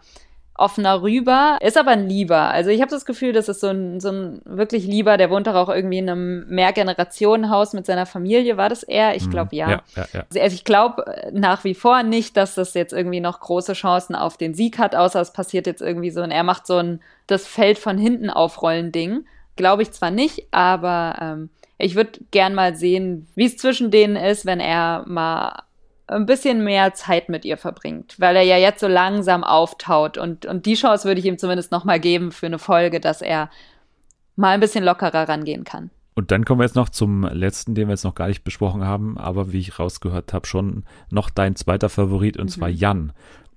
offener rüber, ist aber ein Lieber. Also ich habe das Gefühl, das ist so ein, so ein wirklich Lieber, der wohnt doch auch irgendwie in einem Mehrgenerationenhaus mit seiner Familie. War das er? Ich glaube ja. Ja, ja, ja. Also ich glaube nach wie vor nicht, dass das jetzt irgendwie noch große Chancen auf den Sieg hat, außer es passiert jetzt irgendwie so und er macht so ein das Feld von hinten aufrollen Ding. Glaube ich zwar nicht, aber ähm, ich würde gern mal sehen, wie es zwischen denen ist, wenn er mal ein bisschen mehr Zeit mit ihr verbringt, weil er ja jetzt so langsam auftaut und, und die Chance würde ich ihm zumindest nochmal geben für eine Folge, dass er mal ein bisschen lockerer rangehen kann. Und dann kommen wir jetzt noch zum letzten, den wir jetzt noch gar nicht besprochen haben, aber wie ich rausgehört habe, schon noch dein zweiter Favorit und mhm. zwar Jan.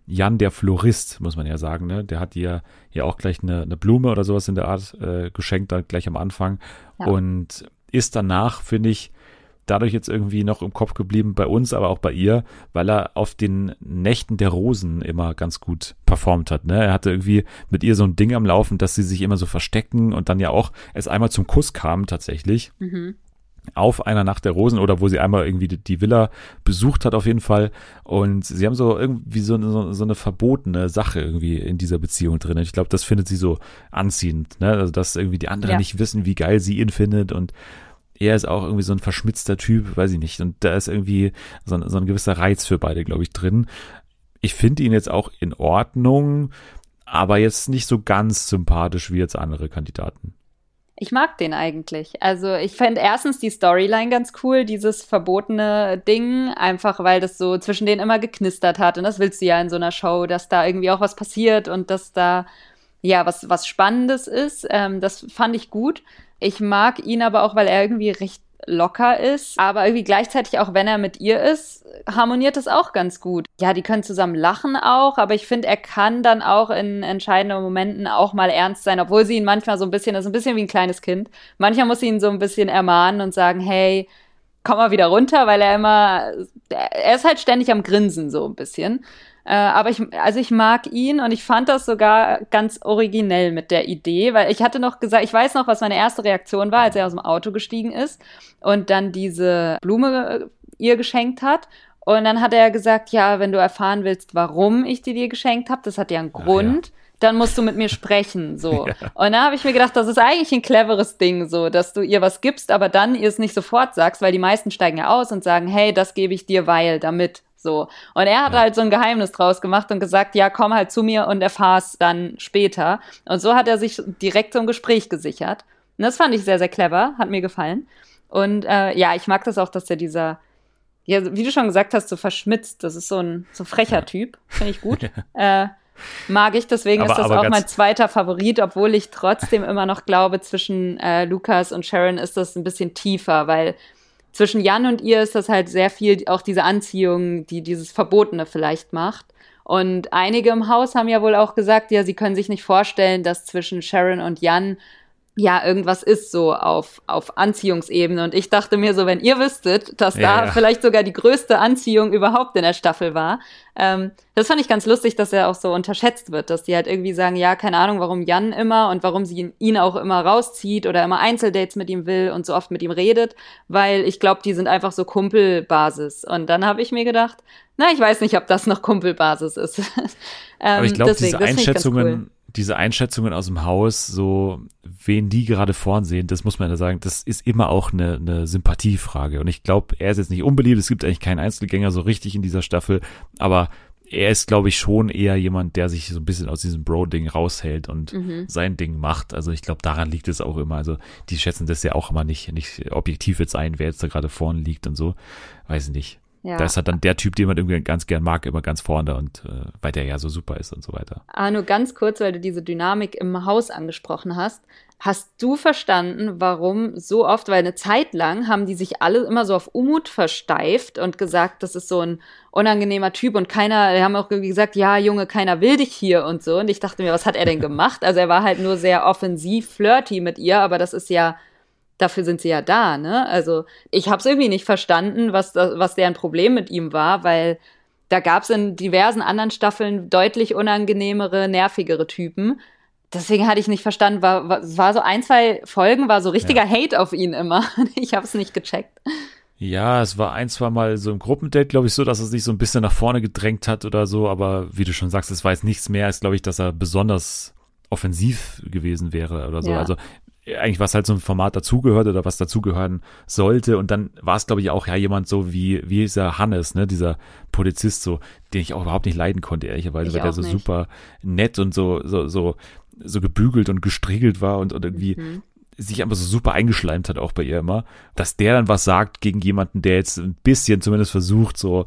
Jan der Florist, muss man ja sagen, ne? Der hat dir ja auch gleich eine, eine Blume oder sowas in der Art äh, geschenkt, dann gleich am Anfang. Ja. Und ist danach, finde ich, dadurch jetzt irgendwie noch im Kopf geblieben bei uns, aber auch bei ihr, weil er auf den Nächten der Rosen immer ganz gut performt hat. Ne? Er hatte irgendwie mit ihr so ein Ding am Laufen, dass sie sich immer so verstecken und dann ja auch es einmal zum Kuss kam tatsächlich. Mhm auf einer Nacht der Rosen oder wo sie einmal irgendwie die, die, Villa besucht hat auf jeden Fall und sie haben so irgendwie so, so, so eine verbotene Sache irgendwie in dieser Beziehung drin. Ich glaube, das findet sie so anziehend, ne? Also dass irgendwie die anderen ja. nicht wissen, wie geil sie ihn findet und er ist auch irgendwie so ein verschmitzter Typ, weiß ich nicht. Und da ist irgendwie so ein, so ein gewisser Reiz für beide, glaube ich, drin. Ich finde ihn jetzt auch in Ordnung, aber jetzt nicht so ganz sympathisch wie jetzt andere Kandidaten. Ich mag den eigentlich. Also ich fände erstens die Storyline ganz cool, dieses verbotene Ding, einfach weil das so zwischen denen immer geknistert hat. Und das willst du ja in so einer Show, dass da irgendwie auch was passiert und dass da ja was, was Spannendes ist. Ähm, das fand ich gut. Ich mag ihn aber auch, weil er irgendwie recht locker ist, aber irgendwie gleichzeitig auch, wenn er mit ihr ist, harmoniert das auch ganz gut. Ja, die können zusammen lachen auch, aber ich finde, er kann dann auch in entscheidenden Momenten auch mal ernst sein, obwohl sie ihn manchmal so ein bisschen, das ist ein bisschen wie ein kleines Kind. Manchmal muss sie ihn so ein bisschen ermahnen und sagen, hey, komm mal wieder runter, weil er immer, er ist halt ständig am Grinsen so ein bisschen. Äh, aber ich, also ich mag ihn und ich fand das sogar ganz originell mit der Idee, weil ich hatte noch gesagt, ich weiß noch, was meine erste Reaktion war, als er aus dem Auto gestiegen ist und dann diese Blume äh, ihr geschenkt hat. Und dann hat er gesagt, ja, wenn du erfahren willst, warum ich die dir geschenkt habe, das hat ja einen Grund. Ja. Dann musst du mit mir sprechen, so. Ja. Und dann habe ich mir gedacht, das ist eigentlich ein cleveres Ding, so, dass du ihr was gibst, aber dann ihr es nicht sofort sagst, weil die meisten steigen ja aus und sagen, hey, das gebe ich dir, weil, damit. So. Und er hat ja. halt so ein Geheimnis draus gemacht und gesagt, ja, komm halt zu mir und erfahr's dann später. Und so hat er sich direkt so ein Gespräch gesichert. Und das fand ich sehr, sehr clever, hat mir gefallen. Und äh, ja, ich mag das auch, dass der dieser, ja, wie du schon gesagt hast, so verschmitzt. Das ist so ein so frecher Typ. Finde ich gut. äh, mag ich, deswegen aber, ist das auch mein zweiter Favorit, obwohl ich trotzdem immer noch glaube, zwischen äh, Lukas und Sharon ist das ein bisschen tiefer, weil zwischen Jan und ihr ist das halt sehr viel auch diese Anziehung, die dieses Verbotene vielleicht macht. Und einige im Haus haben ja wohl auch gesagt, ja, sie können sich nicht vorstellen, dass zwischen Sharon und Jan ja, irgendwas ist so auf, auf Anziehungsebene. Und ich dachte mir so, wenn ihr wüsstet, dass ja, da ja. vielleicht sogar die größte Anziehung überhaupt in der Staffel war. Ähm, das fand ich ganz lustig, dass er auch so unterschätzt wird, dass die halt irgendwie sagen, ja, keine Ahnung, warum Jan immer und warum sie ihn auch immer rauszieht oder immer Einzeldates mit ihm will und so oft mit ihm redet, weil ich glaube, die sind einfach so Kumpelbasis. Und dann habe ich mir gedacht, na, ich weiß nicht, ob das noch Kumpelbasis ist. ähm, Aber ich glaube, diese Einschätzungen diese Einschätzungen aus dem Haus, so wen die gerade vorn sehen, das muss man ja sagen, das ist immer auch eine, eine Sympathiefrage. Und ich glaube, er ist jetzt nicht unbeliebt, es gibt eigentlich keinen Einzelgänger so richtig in dieser Staffel, aber er ist, glaube ich, schon eher jemand, der sich so ein bisschen aus diesem Bro-Ding raushält und mhm. sein Ding macht. Also ich glaube, daran liegt es auch immer. Also die schätzen das ja auch immer nicht, nicht objektiv jetzt ein, wer jetzt da gerade vorne liegt und so. Weiß ich nicht. Ja. Da ist halt dann der Typ, den man irgendwie ganz gern mag, immer ganz vorne und äh, weil der ja so super ist und so weiter. Aber nur ganz kurz, weil du diese Dynamik im Haus angesprochen hast. Hast du verstanden, warum so oft, weil eine Zeit lang haben die sich alle immer so auf Umut versteift und gesagt, das ist so ein unangenehmer Typ und keiner, die haben auch gesagt, ja, Junge, keiner will dich hier und so. Und ich dachte mir, was hat er denn gemacht? Also er war halt nur sehr offensiv, flirty mit ihr, aber das ist ja dafür sind sie ja da, ne? Also ich habe es irgendwie nicht verstanden, was, was deren Problem mit ihm war, weil da gab es in diversen anderen Staffeln deutlich unangenehmere, nervigere Typen. Deswegen hatte ich nicht verstanden, war, war, so ein, zwei Folgen, war so richtiger ja. Hate auf ihn immer. Ich habe es nicht gecheckt. Ja, es war ein, zwei Mal so im Gruppendate, glaube ich, so, dass er sich so ein bisschen nach vorne gedrängt hat oder so, aber wie du schon sagst, es war jetzt nichts mehr, als glaube ich, dass er besonders offensiv gewesen wäre oder so. Ja. Also eigentlich was halt so ein Format dazugehört oder was dazugehören sollte. Und dann war es, glaube ich, auch ja jemand so wie, wie dieser Hannes, ne, dieser Polizist, so, den ich auch überhaupt nicht leiden konnte, ehrlicherweise, ich weil der so nicht. super nett und so, so, so, so gebügelt und gestriegelt war und, und irgendwie mhm. sich aber so super eingeschleimt hat auch bei ihr immer. Dass der dann was sagt gegen jemanden, der jetzt ein bisschen zumindest versucht, so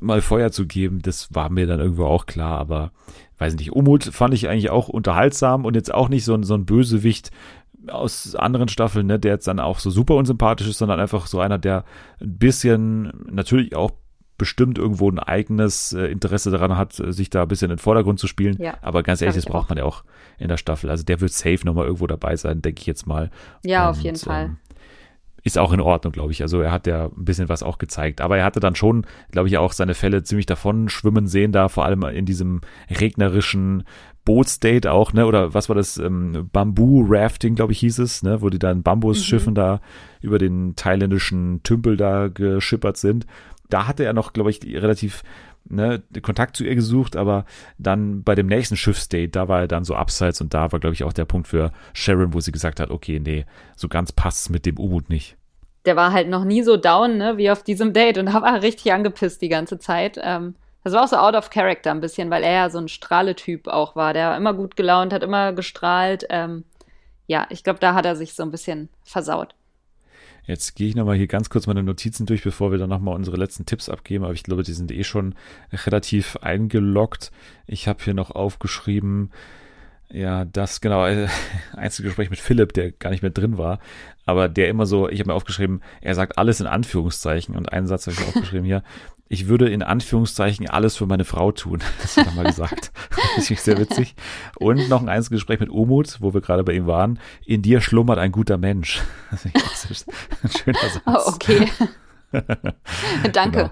mal Feuer zu geben, das war mir dann irgendwo auch klar, aber weiß nicht, Umut fand ich eigentlich auch unterhaltsam und jetzt auch nicht so ein, so ein Bösewicht, aus anderen Staffeln, ne, der jetzt dann auch so super unsympathisch ist, sondern einfach so einer, der ein bisschen natürlich auch bestimmt irgendwo ein eigenes äh, Interesse daran hat, sich da ein bisschen in den Vordergrund zu spielen. Ja, Aber ganz ehrlich, das braucht auch. man ja auch in der Staffel. Also der wird safe nochmal irgendwo dabei sein, denke ich jetzt mal. Ja, auf Und, jeden Fall. ähm, ist auch in Ordnung, glaube ich. Also er hat ja ein bisschen was auch gezeigt. Aber er hatte dann schon, glaube ich, auch seine Fälle ziemlich davon schwimmen sehen, da vor allem in diesem regnerischen Bootsdate auch, ne? Oder was war das? Ähm, Bamboo-Rafting, glaube ich, hieß es, ne? Wo die da in Bambusschiffen da über den thailändischen Tümpel da geschippert sind. Da hatte er noch, glaube ich, relativ ne, Kontakt zu ihr gesucht, aber dann bei dem nächsten Schiffsdate, da war er dann so abseits und da war, glaube ich, auch der Punkt für Sharon, wo sie gesagt hat, okay, nee, so ganz passt's mit dem U-Boot nicht. Der war halt noch nie so down, ne, wie auf diesem Date. Und da war er richtig angepisst die ganze Zeit. Ähm, das war auch so out of character ein bisschen, weil er ja so ein Strahletyp auch war. Der war immer gut gelaunt, hat immer gestrahlt. Ähm, ja, ich glaube, da hat er sich so ein bisschen versaut. Jetzt gehe ich nochmal hier ganz kurz meine Notizen durch, bevor wir dann nochmal unsere letzten Tipps abgeben. Aber ich glaube, die sind eh schon relativ eingeloggt. Ich habe hier noch aufgeschrieben, ja, das, genau, äh, Einzelgespräch mit Philipp, der gar nicht mehr drin war, aber der immer so, ich habe mir aufgeschrieben, er sagt alles in Anführungszeichen und einen Satz habe ich aufgeschrieben hier, ich würde in Anführungszeichen alles für meine Frau tun. Das hat er mal gesagt. Das ich sehr witzig. Und noch ein Einzelgespräch mit Umut, wo wir gerade bei ihm waren. In dir schlummert ein guter Mensch. Das sehr- ein schöner Satz. Oh, okay. Danke. Genau.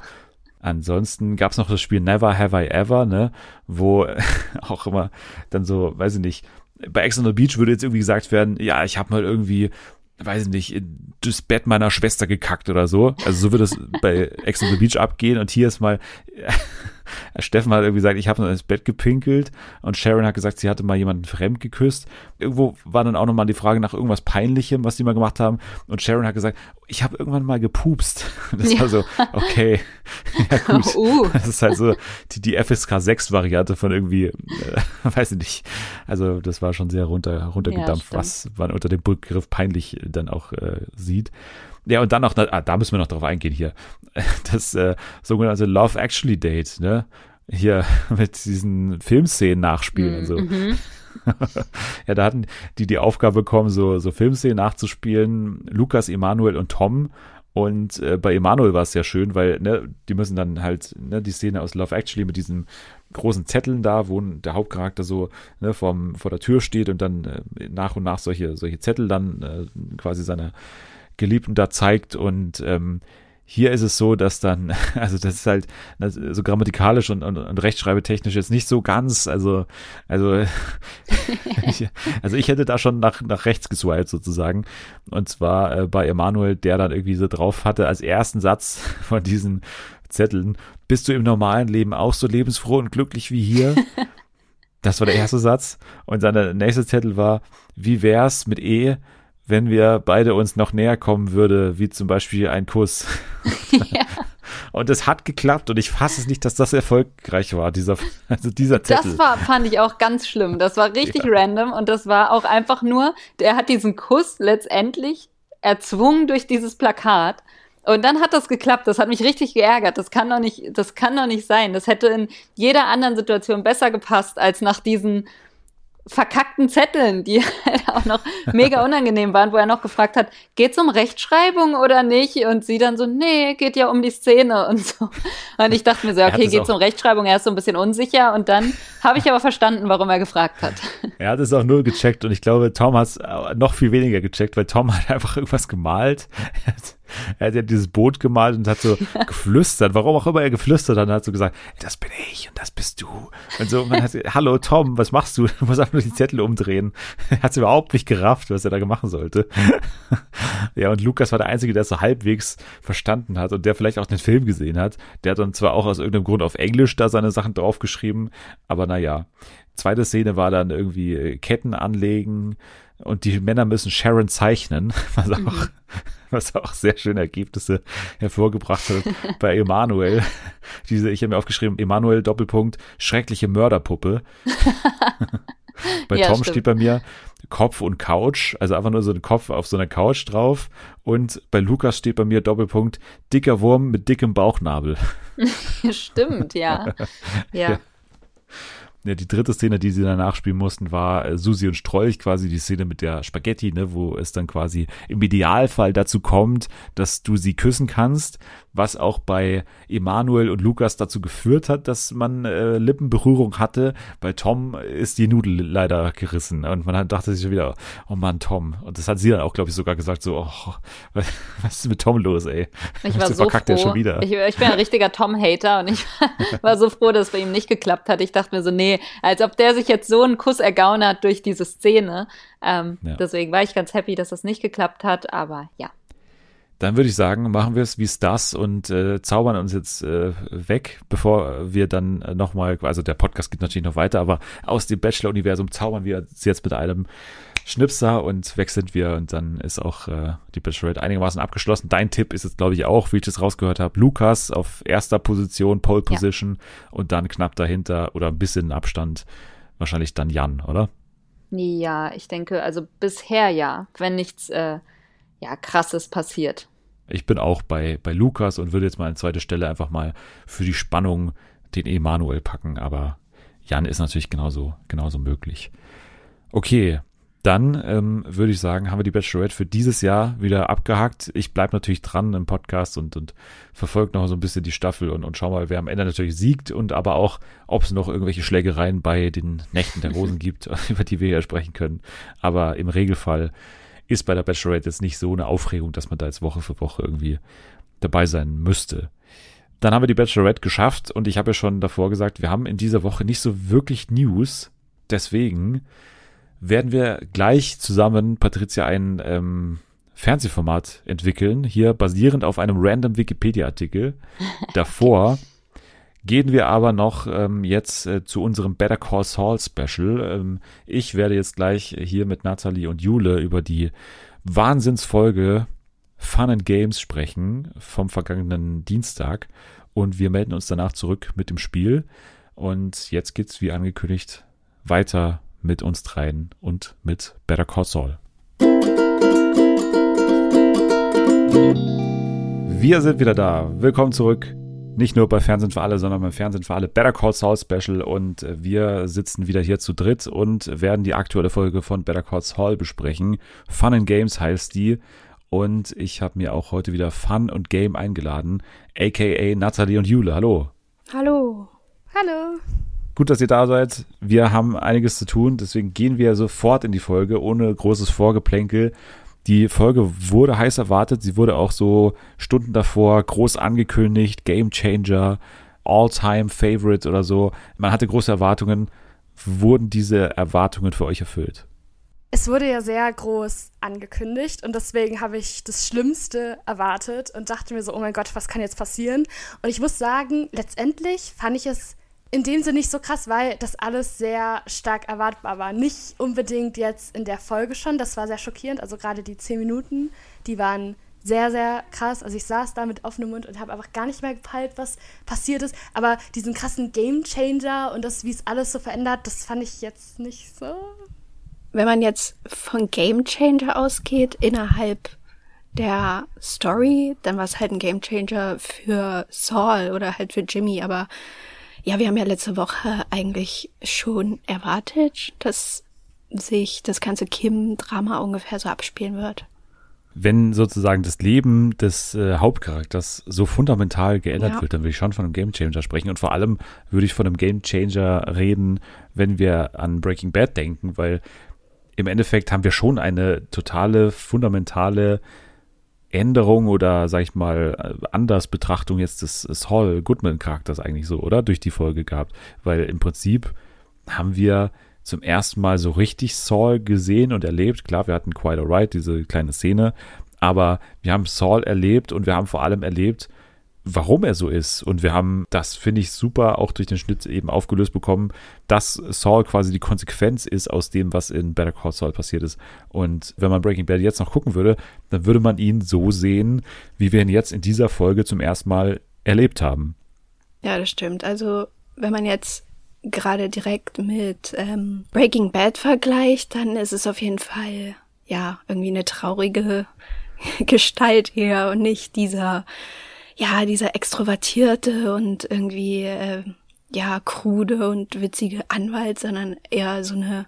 Ansonsten gab's noch das Spiel Never Have I Ever, ne, wo auch immer dann so, weiß ich nicht, bei Ex on the Beach würde jetzt irgendwie gesagt werden, ja, ich habe mal irgendwie, weiß ich nicht, das Bett meiner Schwester gekackt oder so. Also so wird es bei Ex on the Beach abgehen und hier ist mal Steffen hat irgendwie gesagt, ich habe nur ins Bett gepinkelt und Sharon hat gesagt, sie hatte mal jemanden fremd geküsst. Irgendwo war dann auch nochmal die Frage nach irgendwas Peinlichem, was die mal gemacht haben und Sharon hat gesagt, ich habe irgendwann mal gepupst. Das war so, okay, ja gut. Uh. Das ist halt so die, die FSK 6 Variante von irgendwie, äh, weiß ich nicht. Also das war schon sehr runter, runtergedampft, stimmt. was man unter dem Begriff peinlich dann auch äh, sieht. Ja, und dann noch, ah, da müssen wir noch drauf eingehen hier. Das äh, sogenannte Love Actually Date, ne? Hier mit diesen Filmszenen nachspielen und so. Mhm. Ja, da hatten die die Aufgabe bekommen, so, so Filmszenen nachzuspielen. Lukas, Emanuel und Tom. Und äh, bei Emanuel war es sehr schön, weil ne, die müssen dann halt ne, die Szene aus Love Actually mit diesen großen Zetteln da, wo der Hauptcharakter so ne, vorm, vor der Tür steht und dann äh, nach und nach solche, solche Zettel dann äh, quasi seiner Geliebten da zeigt. Und ähm, hier ist es so, dass dann, also das ist halt das, so grammatikalisch und, und, und rechtschreibetechnisch jetzt nicht so ganz, also, also, ich, also ich hätte da schon nach, nach rechts geswiped sozusagen. Und zwar äh, bei Emanuel, der dann irgendwie so drauf hatte, als ersten Satz von diesen Zetteln, bist du im normalen Leben auch so lebensfroh und glücklich wie hier? Das war der erste Satz. Und dann der nächste Zettel war, wie wär's mit E, wenn wir beide uns noch näher kommen würde, wie zum Beispiel ein Kuss. ja. Und es hat geklappt und ich fasse es nicht, dass das erfolgreich war, dieser, also dieser Zettel. Das war, fand ich auch ganz schlimm. Das war richtig random und das war auch einfach nur, der hat diesen Kuss letztendlich erzwungen durch dieses Plakat. Und dann hat das geklappt. Das hat mich richtig geärgert. Das kann doch nicht, das kann doch nicht sein. Das hätte in jeder anderen Situation besser gepasst als nach diesen verkackten Zetteln, die halt auch noch mega unangenehm waren, wo er noch gefragt hat, geht's um Rechtschreibung oder nicht? Und sie dann so, nee, geht ja um die Szene und so. Und ich dachte mir so, okay, es geht's um Rechtschreibung? Er ist so ein bisschen unsicher und dann habe ich aber verstanden, warum er gefragt hat. Er hat es auch null gecheckt und ich glaube, Tom hat es noch viel weniger gecheckt, weil Tom hat einfach irgendwas gemalt. Er hat, ja dieses Boot gemalt und hat so geflüstert, warum auch immer er geflüstert hat, und hat so gesagt, das bin ich und das bist du. Und so, man hat, hallo Tom, was machst du? Du musst einfach nur die Zettel umdrehen. Er hat es überhaupt nicht gerafft, was er da machen sollte. Ja, und Lukas war der Einzige, der es so halbwegs verstanden hat und der vielleicht auch den Film gesehen hat. Der hat dann zwar auch aus irgendeinem Grund auf Englisch da seine Sachen draufgeschrieben, aber naja. Zweite Szene war dann irgendwie äh, Ketten anlegen und die Männer müssen Sharon zeichnen, was auch, was auch sehr schöne Ergebnisse hervorgebracht hat bei Emanuel. Diese, ich habe mir aufgeschrieben, Emanuel Doppelpunkt, schreckliche Mörderpuppe. bei Ja, Tom stimmt. steht bei mir Kopf und Couch, also einfach nur so ein Kopf auf so einer Couch drauf. Und bei Lukas steht bei mir Doppelpunkt, dicker Wurm mit dickem Bauchnabel. Stimmt, ja. Ja. ja, die dritte Szene, die sie danach spielen mussten, war äh, Susi und Strolch, quasi die Szene mit der Spaghetti, ne, wo es dann quasi im Idealfall dazu kommt, dass du sie küssen kannst, was auch bei Emanuel und Lukas dazu geführt hat, dass man äh, Lippenberührung hatte. Bei Tom ist die Nudel leider gerissen und man dachte sich schon wieder, oh Mann, Tom. Und das hat sie dann auch, glaube ich, sogar gesagt, so, oh, was, was ist mit Tom los, ey? Ich war so froh. schon wieder. Ich, ich bin ein richtiger Tom-Hater und ich war so froh, dass es bei ihm nicht geklappt hat. Ich dachte mir so, nee, als ob der sich jetzt so einen Kuss ergaunert durch diese Szene. Ähm, ja. Deswegen war ich ganz happy, dass das nicht geklappt hat, aber ja. Dann würde ich sagen, machen wir es wie Stars und äh, zaubern uns jetzt äh, weg, bevor wir dann äh, nochmal, also der Podcast geht natürlich noch weiter, aber aus dem Bachelor-Universum zaubern wir jetzt mit einem Schnipser und weg sind wir und dann ist auch äh, die Bachelorette einigermaßen abgeschlossen. Dein Tipp ist jetzt, glaube ich, auch, wie ich das rausgehört habe, Lukas auf erster Position, Pole Position ja. und dann knapp dahinter oder ein bisschen Abstand wahrscheinlich dann Jan, oder? Ja, ich denke, also bisher ja, wenn nichts äh, ja, krasses passiert. Ich bin auch bei, bei Lukas und würde jetzt mal an zweite Stelle einfach mal für die Spannung den Emanuel packen, aber Jan ist natürlich genauso, genauso möglich. Okay, dann ähm, würde ich sagen, haben wir die Bachelorette für dieses Jahr wieder abgehakt. Ich bleibe natürlich dran im Podcast und, und verfolge noch so ein bisschen die Staffel und, und schau mal, wer am Ende natürlich siegt und aber auch, ob es noch irgendwelche Schlägereien bei den Nächten der Rosen gibt, über die wir hier sprechen können. Aber im Regelfall ist bei der Bachelorette jetzt nicht so eine Aufregung, dass man da jetzt Woche für Woche irgendwie dabei sein müsste. Dann haben wir die Bachelorette geschafft und ich habe ja schon davor gesagt, wir haben in dieser Woche nicht so wirklich News. Deswegen werden wir gleich zusammen, Patricia, ein ähm, Fernsehformat entwickeln, hier basierend auf einem random Wikipedia-Artikel. Davor Gehen wir aber noch ähm, jetzt äh, zu unserem Better Call Saul Special. Ähm, ich werde jetzt gleich hier mit Nathalie und Jule über die Wahnsinnsfolge Fun and Games sprechen vom vergangenen Dienstag und wir melden uns danach zurück mit dem Spiel. Und jetzt geht's wie angekündigt weiter mit uns dreien und mit Better Call Saul. Wir sind wieder da. Willkommen zurück nicht nur bei Fernsehen für alle, sondern beim Fernsehen für alle Better Call Saul Special und wir sitzen wieder hier zu dritt und werden die aktuelle Folge von Better Call Saul besprechen. Fun and Games heißt die und ich habe mir auch heute wieder Fun und Game eingeladen, aka Natalie und Jule. Hallo. Hallo. Hallo. Gut, dass ihr da seid. Wir haben einiges zu tun, deswegen gehen wir sofort in die Folge ohne großes Vorgeplänkel. Die Folge wurde heiß erwartet. Sie wurde auch so Stunden davor groß angekündigt. Game Changer, All-Time Favorite oder so. Man hatte große Erwartungen. Wurden diese Erwartungen für euch erfüllt? Es wurde ja sehr groß angekündigt und deswegen habe ich das Schlimmste erwartet und dachte mir so, oh mein Gott, was kann jetzt passieren? Und ich muss sagen, letztendlich fand ich es in dem Sinne nicht so krass, weil das alles sehr stark erwartbar war. Nicht unbedingt jetzt in der Folge schon, das war sehr schockierend. Also gerade die zehn Minuten, die waren sehr, sehr krass. Also ich saß da mit offenem Mund und habe einfach gar nicht mehr gepeilt, was passiert ist. Aber diesen krassen Game Changer und das, wie es alles so verändert, das fand ich jetzt nicht so. Wenn man jetzt von Game Changer ausgeht, innerhalb der Story, dann war es halt ein Game Changer für Saul oder halt für Jimmy, aber ja, wir haben ja letzte Woche eigentlich schon erwartet, dass sich das ganze Kim-Drama ungefähr so abspielen wird. Wenn sozusagen das Leben des äh, Hauptcharakters so fundamental geändert ja. wird, dann würde ich schon von einem Gamechanger sprechen. Und vor allem würde ich von einem Gamechanger reden, wenn wir an Breaking Bad denken, weil im Endeffekt haben wir schon eine totale, fundamentale Änderung oder, sag ich mal, anders Betrachtung jetzt des Saul Goodman Charakters eigentlich so, oder? Durch die Folge gehabt. Weil im Prinzip haben wir zum ersten Mal so richtig Saul gesehen und erlebt. Klar, wir hatten Quite Alright, diese kleine Szene, aber wir haben Saul erlebt und wir haben vor allem erlebt, warum er so ist. Und wir haben das, finde ich, super auch durch den Schnitt eben aufgelöst bekommen, dass Saul quasi die Konsequenz ist aus dem, was in Better Call Saul passiert ist. Und wenn man Breaking Bad jetzt noch gucken würde, dann würde man ihn so sehen, wie wir ihn jetzt in dieser Folge zum ersten Mal erlebt haben. Ja, das stimmt. Also, wenn man jetzt gerade direkt mit ähm, Breaking Bad vergleicht, dann ist es auf jeden Fall ja irgendwie eine traurige Gestalt hier und nicht dieser ja, dieser extrovertierte und irgendwie, äh, ja, krude und witzige Anwalt, sondern eher so eine,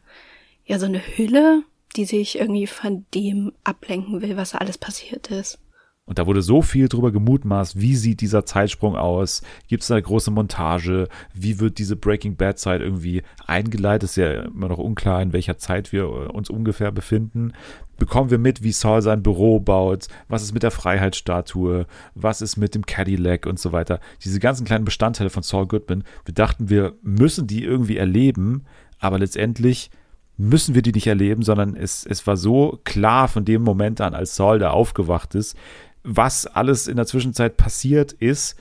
ja, so eine Hülle, die sich irgendwie von dem ablenken will, was alles passiert ist. Und da wurde so viel drüber gemutmaßt, wie sieht dieser Zeitsprung aus? Gibt es eine große Montage? Wie wird diese Breaking Bad Zeit irgendwie eingeleitet? Ist ja immer noch unklar, in welcher Zeit wir uns ungefähr befinden. Bekommen wir mit, wie Saul sein Büro baut? Was ist mit der Freiheitsstatue? Was ist mit dem Cadillac und so weiter? Diese ganzen kleinen Bestandteile von Saul Goodman. Wir dachten, wir müssen die irgendwie erleben, aber letztendlich müssen wir die nicht erleben, sondern es, es war so klar von dem Moment an, als Saul da aufgewacht ist, was alles in der Zwischenzeit passiert ist.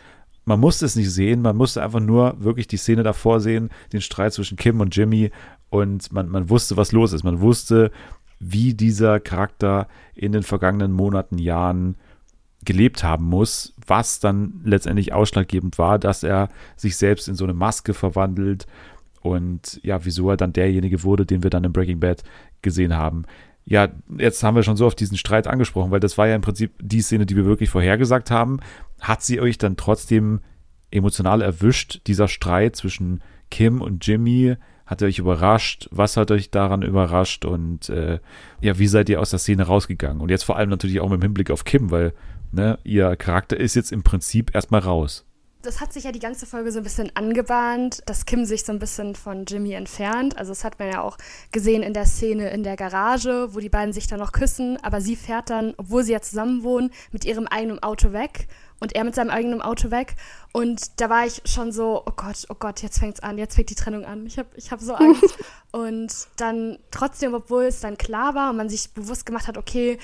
Man musste es nicht sehen, man musste einfach nur wirklich die Szene davor sehen, den Streit zwischen Kim und Jimmy und man, man wusste, was los ist. Man wusste, wie dieser Charakter in den vergangenen Monaten, Jahren gelebt haben muss, was dann letztendlich ausschlaggebend war, dass er sich selbst in so eine Maske verwandelt und ja, wieso er dann derjenige wurde, den wir dann in Breaking Bad gesehen haben ja, jetzt haben wir schon so auf diesen Streit angesprochen, weil das war ja im Prinzip die Szene, die wir wirklich vorhergesagt haben. Hat sie euch dann trotzdem emotional erwischt, dieser Streit zwischen Kim und Jimmy? Hat er euch überrascht? Was hat euch daran überrascht? Und äh, ja, wie seid ihr aus der Szene rausgegangen? Und jetzt vor allem natürlich auch mit Hinblick auf Kim, weil ne, ihr Charakter ist jetzt im Prinzip erstmal raus das hat sich ja die ganze Folge so ein bisschen angebahnt, dass Kim sich so ein bisschen von Jimmy entfernt. Also das hat man ja auch gesehen in der Szene in der Garage, wo die beiden sich dann noch küssen, aber sie fährt dann, obwohl sie ja zusammen wohnen, mit ihrem eigenen Auto weg und er mit seinem eigenen Auto weg. Und da war ich schon so, oh Gott, oh Gott, jetzt fängt's an, jetzt fängt die Trennung an. Ich habe ich hab so Angst. und dann trotzdem, obwohl es dann klar war und man sich bewusst gemacht hat, okay,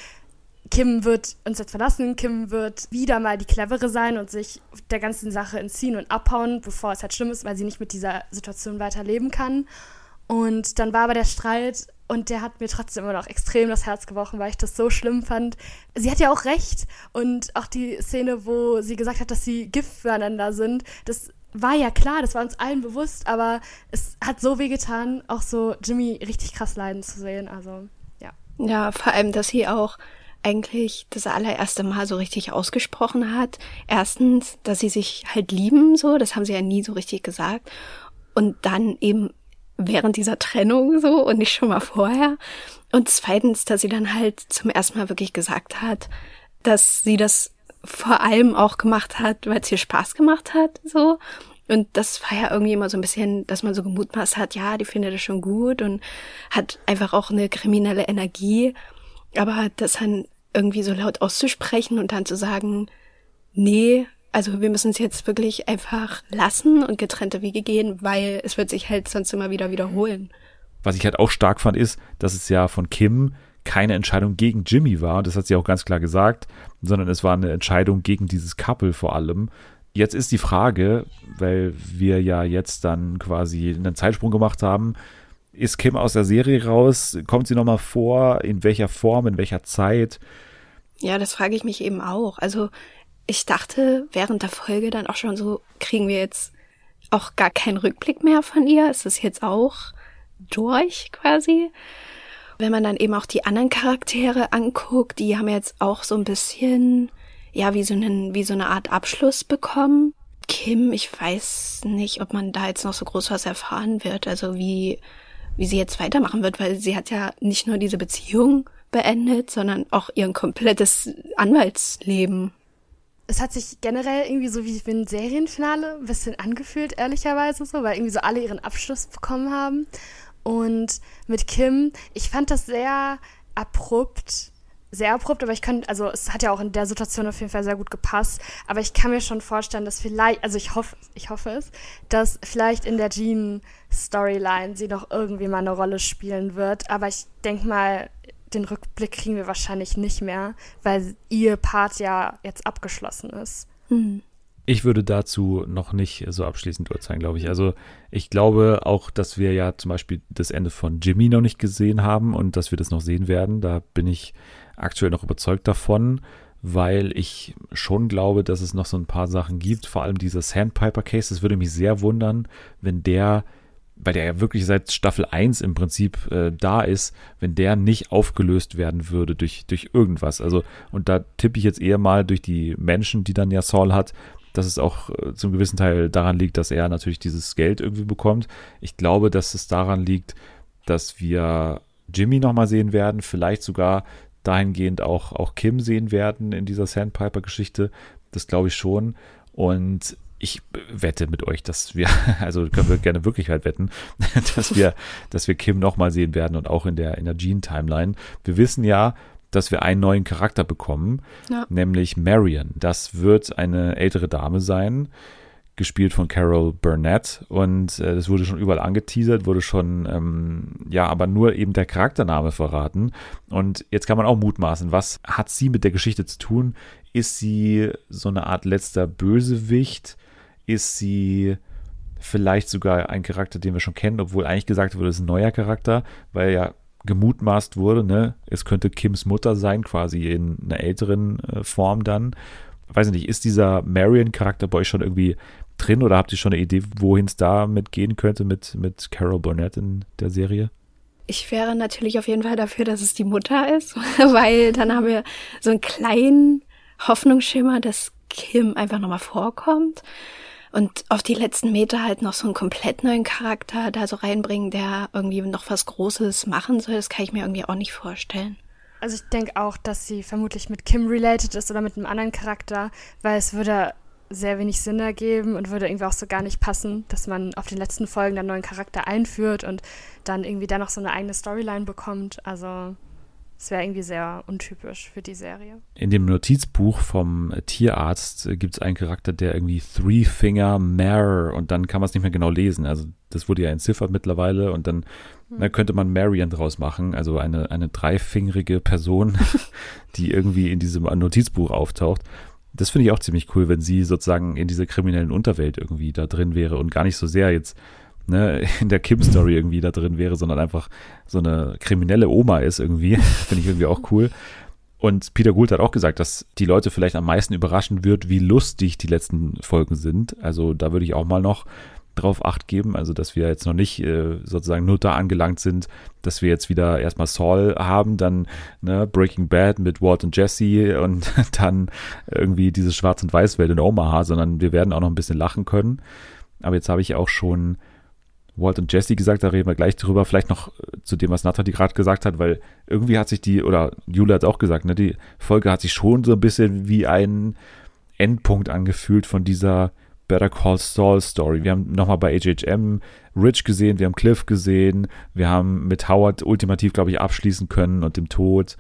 Kim wird uns jetzt verlassen, Kim wird wieder mal die Clevere sein und sich der ganzen Sache entziehen und abhauen, bevor es halt schlimm ist, weil sie nicht mit dieser Situation weiterleben kann. Und dann war aber der Streit und der hat mir trotzdem immer noch extrem das Herz gebrochen, weil ich das so schlimm fand. Sie hat ja auch recht und auch die Szene, wo sie gesagt hat, dass sie Gift füreinander sind, das war ja klar, das war uns allen bewusst, aber es hat so weh getan, auch so Jimmy richtig krass leiden zu sehen, also ja. Ja, vor allem, dass sie auch eigentlich das allererste Mal so richtig ausgesprochen hat. Erstens, dass sie sich halt lieben, so, das haben sie ja nie so richtig gesagt. Und dann eben während dieser Trennung so und nicht schon mal vorher. Und zweitens, dass sie dann halt zum ersten Mal wirklich gesagt hat, dass sie das vor allem auch gemacht hat, weil es ihr Spaß gemacht hat, so. Und das war ja irgendwie immer so ein bisschen, dass man so gemutmaßt hat, ja, die findet das schon gut und hat einfach auch eine kriminelle Energie. Aber das dann irgendwie so laut auszusprechen und dann zu sagen, nee, also wir müssen es jetzt wirklich einfach lassen und getrennte Wege gehen, weil es wird sich halt sonst immer wieder wiederholen. Was ich halt auch stark fand, ist, dass es ja von Kim keine Entscheidung gegen Jimmy war, das hat sie auch ganz klar gesagt, sondern es war eine Entscheidung gegen dieses Couple vor allem. Jetzt ist die Frage, weil wir ja jetzt dann quasi einen Zeitsprung gemacht haben, ist Kim aus der Serie raus? Kommt sie nochmal vor? In welcher Form? In welcher Zeit? Ja, das frage ich mich eben auch. Also ich dachte während der Folge dann auch schon so, kriegen wir jetzt auch gar keinen Rückblick mehr von ihr? Ist es jetzt auch durch quasi? Wenn man dann eben auch die anderen Charaktere anguckt, die haben jetzt auch so ein bisschen, ja, wie so, einen, wie so eine Art Abschluss bekommen. Kim, ich weiß nicht, ob man da jetzt noch so groß was erfahren wird, also wie, wie sie jetzt weitermachen wird, weil sie hat ja nicht nur diese Beziehung, beendet, sondern auch ihr komplettes Anwaltsleben. Es hat sich generell irgendwie so wie ein Serienfinale ein bisschen angefühlt, ehrlicherweise so, weil irgendwie so alle ihren Abschluss bekommen haben. Und mit Kim, ich fand das sehr abrupt, sehr abrupt, aber ich könnte, also es hat ja auch in der Situation auf jeden Fall sehr gut gepasst, aber ich kann mir schon vorstellen, dass vielleicht, also ich hoffe, ich hoffe es, dass vielleicht in der Jean-Storyline sie noch irgendwie mal eine Rolle spielen wird, aber ich denke mal, den Rückblick kriegen wir wahrscheinlich nicht mehr, weil ihr Part ja jetzt abgeschlossen ist. Mhm. Ich würde dazu noch nicht so abschließend urteilen, glaube ich. Also ich glaube auch, dass wir ja zum Beispiel das Ende von Jimmy noch nicht gesehen haben und dass wir das noch sehen werden. Da bin ich aktuell noch überzeugt davon, weil ich schon glaube, dass es noch so ein paar Sachen gibt. Vor allem dieser Sandpiper-Case. Es würde mich sehr wundern, wenn der weil der ja wirklich seit Staffel 1 im Prinzip äh, da ist, wenn der nicht aufgelöst werden würde durch, durch irgendwas. Also, und da tippe ich jetzt eher mal durch die Menschen, die dann ja Saul hat, dass es auch äh, zum gewissen Teil daran liegt, dass er natürlich dieses Geld irgendwie bekommt. Ich glaube, dass es daran liegt, dass wir Jimmy nochmal sehen werden, vielleicht sogar dahingehend auch, auch Kim sehen werden in dieser Sandpiper-Geschichte. Das glaube ich schon. Und ich wette mit euch, dass wir, also können wir gerne wirklich halt wetten, dass wir, dass wir Kim nochmal sehen werden und auch in der, in der Gene-Timeline. Wir wissen ja, dass wir einen neuen Charakter bekommen, ja. nämlich Marion. Das wird eine ältere Dame sein, gespielt von Carol Burnett und äh, das wurde schon überall angeteasert, wurde schon, ähm, ja, aber nur eben der Charaktername verraten. Und jetzt kann man auch mutmaßen, was hat sie mit der Geschichte zu tun? Ist sie so eine Art letzter Bösewicht? Ist sie vielleicht sogar ein Charakter, den wir schon kennen, obwohl eigentlich gesagt wurde, es ist ein neuer Charakter, weil ja gemutmaßt wurde, ne, es könnte Kims Mutter sein, quasi in einer älteren äh, Form dann. Weiß nicht, ist dieser Marion-Charakter bei euch schon irgendwie drin oder habt ihr schon eine Idee, wohin es damit gehen könnte mit, mit Carol Burnett in der Serie? Ich wäre natürlich auf jeden Fall dafür, dass es die Mutter ist, weil dann haben wir so einen kleinen Hoffnungsschimmer, dass Kim einfach nochmal vorkommt und auf die letzten Meter halt noch so einen komplett neuen Charakter da so reinbringen, der irgendwie noch was Großes machen soll. Das kann ich mir irgendwie auch nicht vorstellen. Also ich denke auch, dass sie vermutlich mit Kim related ist oder mit einem anderen Charakter, weil es würde sehr wenig Sinn ergeben und würde irgendwie auch so gar nicht passen, dass man auf den letzten Folgen einen neuen Charakter einführt und dann irgendwie dann noch so eine eigene Storyline bekommt. Also es wäre irgendwie sehr untypisch für die Serie. In dem Notizbuch vom Tierarzt gibt es einen Charakter, der irgendwie Three Finger Mare und dann kann man es nicht mehr genau lesen. Also das wurde ja entziffert mittlerweile und dann hm. da könnte man Marion draus machen, also eine, eine dreifingerige Person, die irgendwie in diesem Notizbuch auftaucht das finde ich auch ziemlich cool, wenn sie sozusagen in dieser kriminellen Unterwelt irgendwie da drin wäre und gar nicht so sehr jetzt ne, in der Kim-Story irgendwie da drin wäre, sondern einfach so eine kriminelle Oma ist irgendwie. finde ich irgendwie auch cool. Und Peter Gould hat auch gesagt, dass die Leute vielleicht am meisten überraschen wird, wie lustig die letzten Folgen sind. Also da würde ich auch mal noch drauf acht geben. Also, dass wir jetzt noch nicht äh, sozusagen nur da angelangt sind, dass wir jetzt wieder erstmal Saul haben, dann ne, Breaking Bad mit Walt und Jesse und dann irgendwie diese Schwarz- und Weiß-Welt in Omaha, sondern wir werden auch noch ein bisschen lachen können. Aber jetzt habe ich auch schon Walt und Jesse gesagt, da reden wir gleich drüber. Vielleicht noch äh, zu dem, was Nathalie gerade gesagt hat, weil irgendwie hat sich die, oder Julia hat auch gesagt, ne, die Folge hat sich schon so ein bisschen wie ein Endpunkt angefühlt von dieser Better Call Saul Story. Wir haben nochmal bei HHM Rich gesehen, wir haben Cliff gesehen, wir haben mit Howard ultimativ, glaube ich, abschließen können und dem Tod.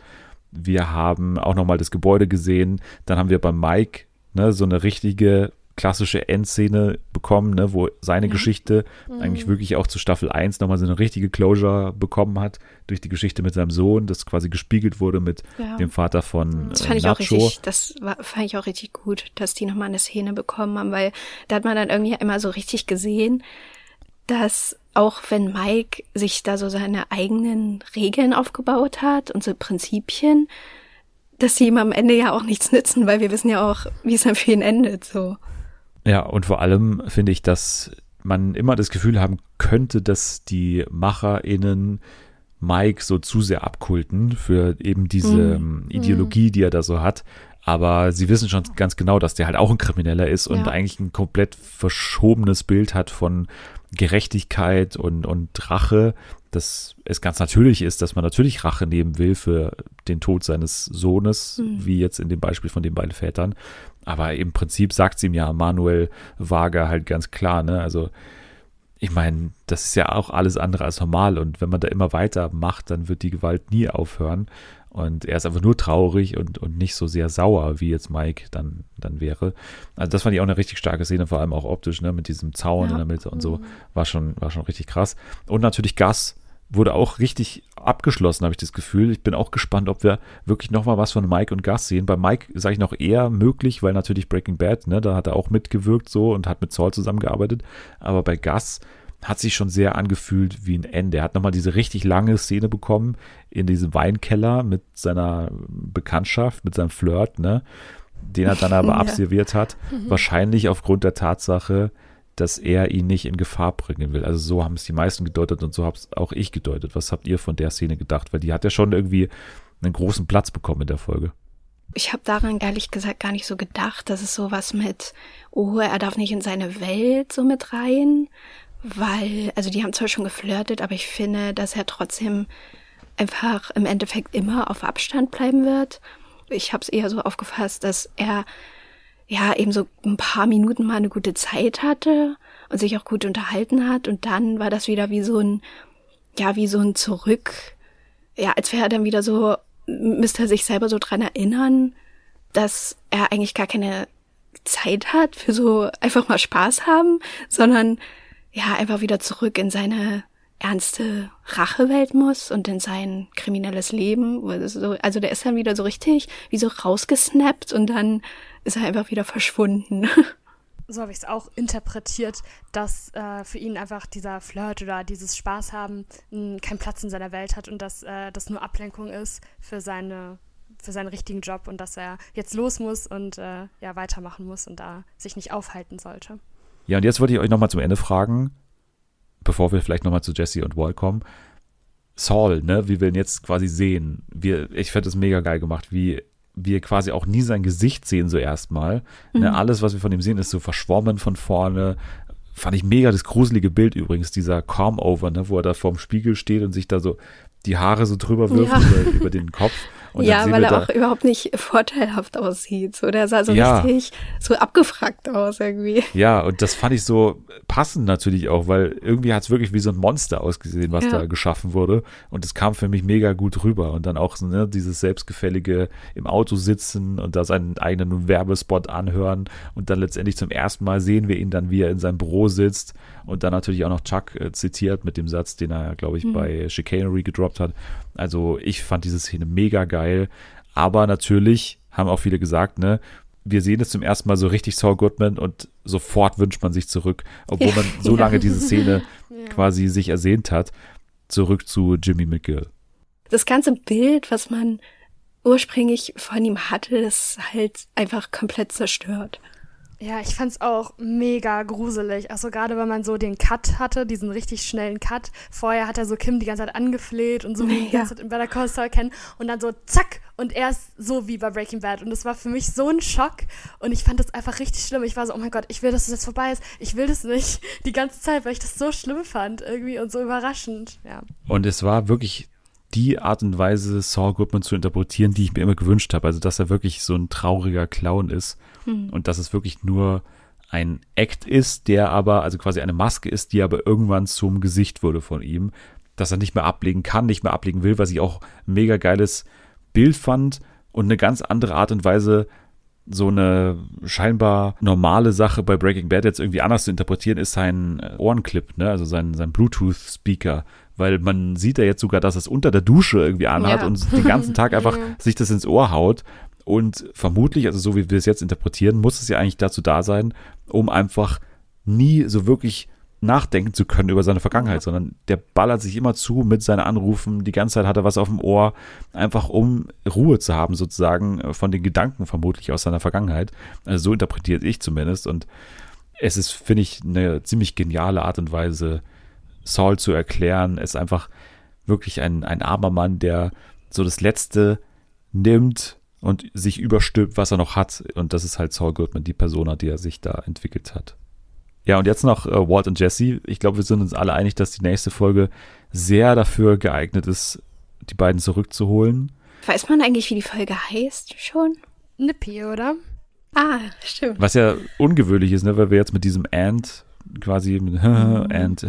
Wir haben auch nochmal das Gebäude gesehen. Dann haben wir bei Mike ne, so eine richtige klassische Endszene bekommen, ne, wo seine mhm. Geschichte mhm. eigentlich wirklich auch zu Staffel 1 nochmal so eine richtige Closure bekommen hat, durch die Geschichte mit seinem Sohn, das quasi gespiegelt wurde mit ja. dem Vater von Das fand äh, ich auch richtig, das war, fand ich auch richtig gut, dass die nochmal eine Szene bekommen haben, weil da hat man dann irgendwie immer so richtig gesehen, dass auch wenn Mike sich da so seine eigenen Regeln aufgebaut hat und so Prinzipien, dass sie ihm am Ende ja auch nichts nützen, weil wir wissen ja auch, wie es dann für ihn endet, so. Ja, und vor allem finde ich, dass man immer das Gefühl haben könnte, dass die MacherInnen Mike so zu sehr abkulten für eben diese mhm. Ideologie, die er da so hat. Aber sie wissen schon ganz genau, dass der halt auch ein Krimineller ist und ja. eigentlich ein komplett verschobenes Bild hat von Gerechtigkeit und, und Rache, dass es ganz natürlich ist, dass man natürlich Rache nehmen will für den Tod seines Sohnes, mhm. wie jetzt in dem Beispiel von den beiden Vätern. Aber im Prinzip sagt sie ihm ja Manuel Wager halt ganz klar, ne? Also, ich meine, das ist ja auch alles andere als normal. Und wenn man da immer weiter macht, dann wird die Gewalt nie aufhören. Und er ist einfach nur traurig und, und nicht so sehr sauer, wie jetzt Mike dann, dann wäre. Also das fand ich auch eine richtig starke Szene, vor allem auch optisch, ne, mit diesem Zaun ja. in der Mitte und so. Mhm. War schon, war schon richtig krass. Und natürlich Gas, wurde auch richtig abgeschlossen, habe ich das Gefühl. Ich bin auch gespannt, ob wir wirklich noch mal was von Mike und Gus sehen. Bei Mike sage ich noch eher möglich, weil natürlich Breaking Bad, ne, da hat er auch mitgewirkt so und hat mit Saul zusammengearbeitet. Aber bei Gus hat sich schon sehr angefühlt wie ein Ende. Er hat nochmal diese richtig lange Szene bekommen in diesem Weinkeller mit seiner Bekanntschaft, mit seinem Flirt, ne, den er dann aber ja. absolviert hat. Wahrscheinlich aufgrund der Tatsache, dass er ihn nicht in Gefahr bringen will. Also so haben es die meisten gedeutet und so habe es auch ich gedeutet. Was habt ihr von der Szene gedacht? Weil die hat ja schon irgendwie einen großen Platz bekommen in der Folge. ich habe daran ehrlich gesagt gar nicht so gedacht, dass es sowas mit, oh, er darf nicht in seine Welt so mit rein, weil, also die haben zwar schon geflirtet, aber ich finde, dass er trotzdem einfach im Endeffekt immer auf Abstand bleiben wird. Ich habe es eher so aufgefasst, dass er ja eben so ein paar Minuten mal eine gute Zeit hatte und sich auch gut unterhalten hat und dann war das wieder wie so ein ja wie so ein Zurück ja als wäre er dann wieder so müsste er sich selber so dran erinnern, dass er eigentlich gar keine Zeit hat für so einfach mal Spaß haben, sondern ja einfach wieder zurück in seine ernste Rachewelt muss und in sein kriminelles Leben. Also der ist dann wieder so richtig wie so rausgesnappt und dann ist er einfach wieder verschwunden. So habe ich es auch interpretiert, dass äh, für ihn einfach dieser Flirt oder dieses Spaß haben keinen Platz in seiner Welt hat und dass äh, das nur Ablenkung ist für seine für seinen richtigen Job und dass er jetzt los muss und äh, ja weitermachen muss und da sich nicht aufhalten sollte. Ja, und jetzt wollte ich euch nochmal zum Ende fragen, bevor wir vielleicht nochmal zu Jesse und Walt kommen. Saul, ne, wie wir ihn jetzt quasi sehen. Wir, ich fände das mega geil gemacht, wie wir quasi auch nie sein Gesicht sehen, so erstmal. Ne, mhm. Ne, alles, was wir von ihm sehen, ist so verschwommen von vorne. Fand ich mega das gruselige Bild übrigens, dieser Calm-Over, ne, wo er da vorm Spiegel steht und sich da so die Haare so drüber wirft ja. über, über den Kopf. Und ja, weil er auch überhaupt nicht vorteilhaft aussieht. So, der sah so ja. richtig so abgefragt aus irgendwie. Ja, und das fand ich so passend natürlich auch, weil irgendwie hat es wirklich wie so ein Monster ausgesehen, was ja. da geschaffen wurde. Und es kam für mich mega gut rüber. Und dann auch ne, dieses selbstgefällige im Auto sitzen und da seinen eigenen Werbespot anhören. Und dann letztendlich zum ersten Mal sehen wir ihn dann, wie er in seinem Büro sitzt. Und dann natürlich auch noch Chuck äh, zitiert mit dem Satz, den er, glaube ich, mhm. bei Chicanery gedroppt hat. Also ich fand diese Szene mega geil. Aber natürlich haben auch viele gesagt, ne, wir sehen es zum ersten Mal so richtig Saul Goodman und sofort wünscht man sich zurück, obwohl man so lange diese Szene ja. quasi sich ersehnt hat, zurück zu Jimmy McGill. Das ganze Bild, was man ursprünglich von ihm hatte, ist halt einfach komplett zerstört. Ja, ich fand's auch mega gruselig. Also gerade wenn man so den Cut hatte, diesen richtig schnellen Cut. Vorher hat er so Kim die ganze Zeit angefleht und so wie die ganze Zeit in Better Call Saul kennen. Und dann so zack und er ist so wie bei Breaking Bad. Und das war für mich so ein Schock. Und ich fand das einfach richtig schlimm. Ich war so, oh mein Gott, ich will, dass es jetzt vorbei ist. Ich will das nicht. Die ganze Zeit, weil ich das so schlimm fand irgendwie und so überraschend. Ja. Und es war wirklich die Art und Weise, Saul Goodman zu interpretieren, die ich mir immer gewünscht habe. Also, dass er wirklich so ein trauriger Clown ist hm. und dass es wirklich nur ein Act ist, der aber, also quasi eine Maske ist, die aber irgendwann zum Gesicht wurde von ihm, dass er nicht mehr ablegen kann, nicht mehr ablegen will, was ich auch ein mega geiles Bild fand und eine ganz andere Art und Weise, so eine scheinbar normale Sache bei Breaking Bad jetzt irgendwie anders zu interpretieren, ist sein Ohrenclip, ne? also sein, sein Bluetooth-Speaker, weil man sieht ja jetzt sogar, dass es unter der Dusche irgendwie anhat ja. und den ganzen Tag einfach sich das ins Ohr haut. Und vermutlich, also so wie wir es jetzt interpretieren, muss es ja eigentlich dazu da sein, um einfach nie so wirklich nachdenken zu können über seine Vergangenheit, sondern der ballert sich immer zu mit seinen Anrufen, die ganze Zeit hat er was auf dem Ohr, einfach um Ruhe zu haben sozusagen äh, von den Gedanken vermutlich aus seiner Vergangenheit. Also so interpretiere ich zumindest und es ist, finde ich, eine ziemlich geniale Art und Weise, Saul zu erklären. Er ist einfach wirklich ein, ein armer Mann, der so das Letzte nimmt und sich überstülpt, was er noch hat. Und das ist halt Saul Goodman, die Persona, die er sich da entwickelt hat. Ja, und jetzt noch äh, Walt und Jesse. Ich glaube, wir sind uns alle einig, dass die nächste Folge sehr dafür geeignet ist, die beiden zurückzuholen. Weiß man eigentlich, wie die Folge heißt schon? Nippy, oder? Ah, stimmt. Was ja ungewöhnlich ist, ne, weil wir jetzt mit diesem And quasi mit and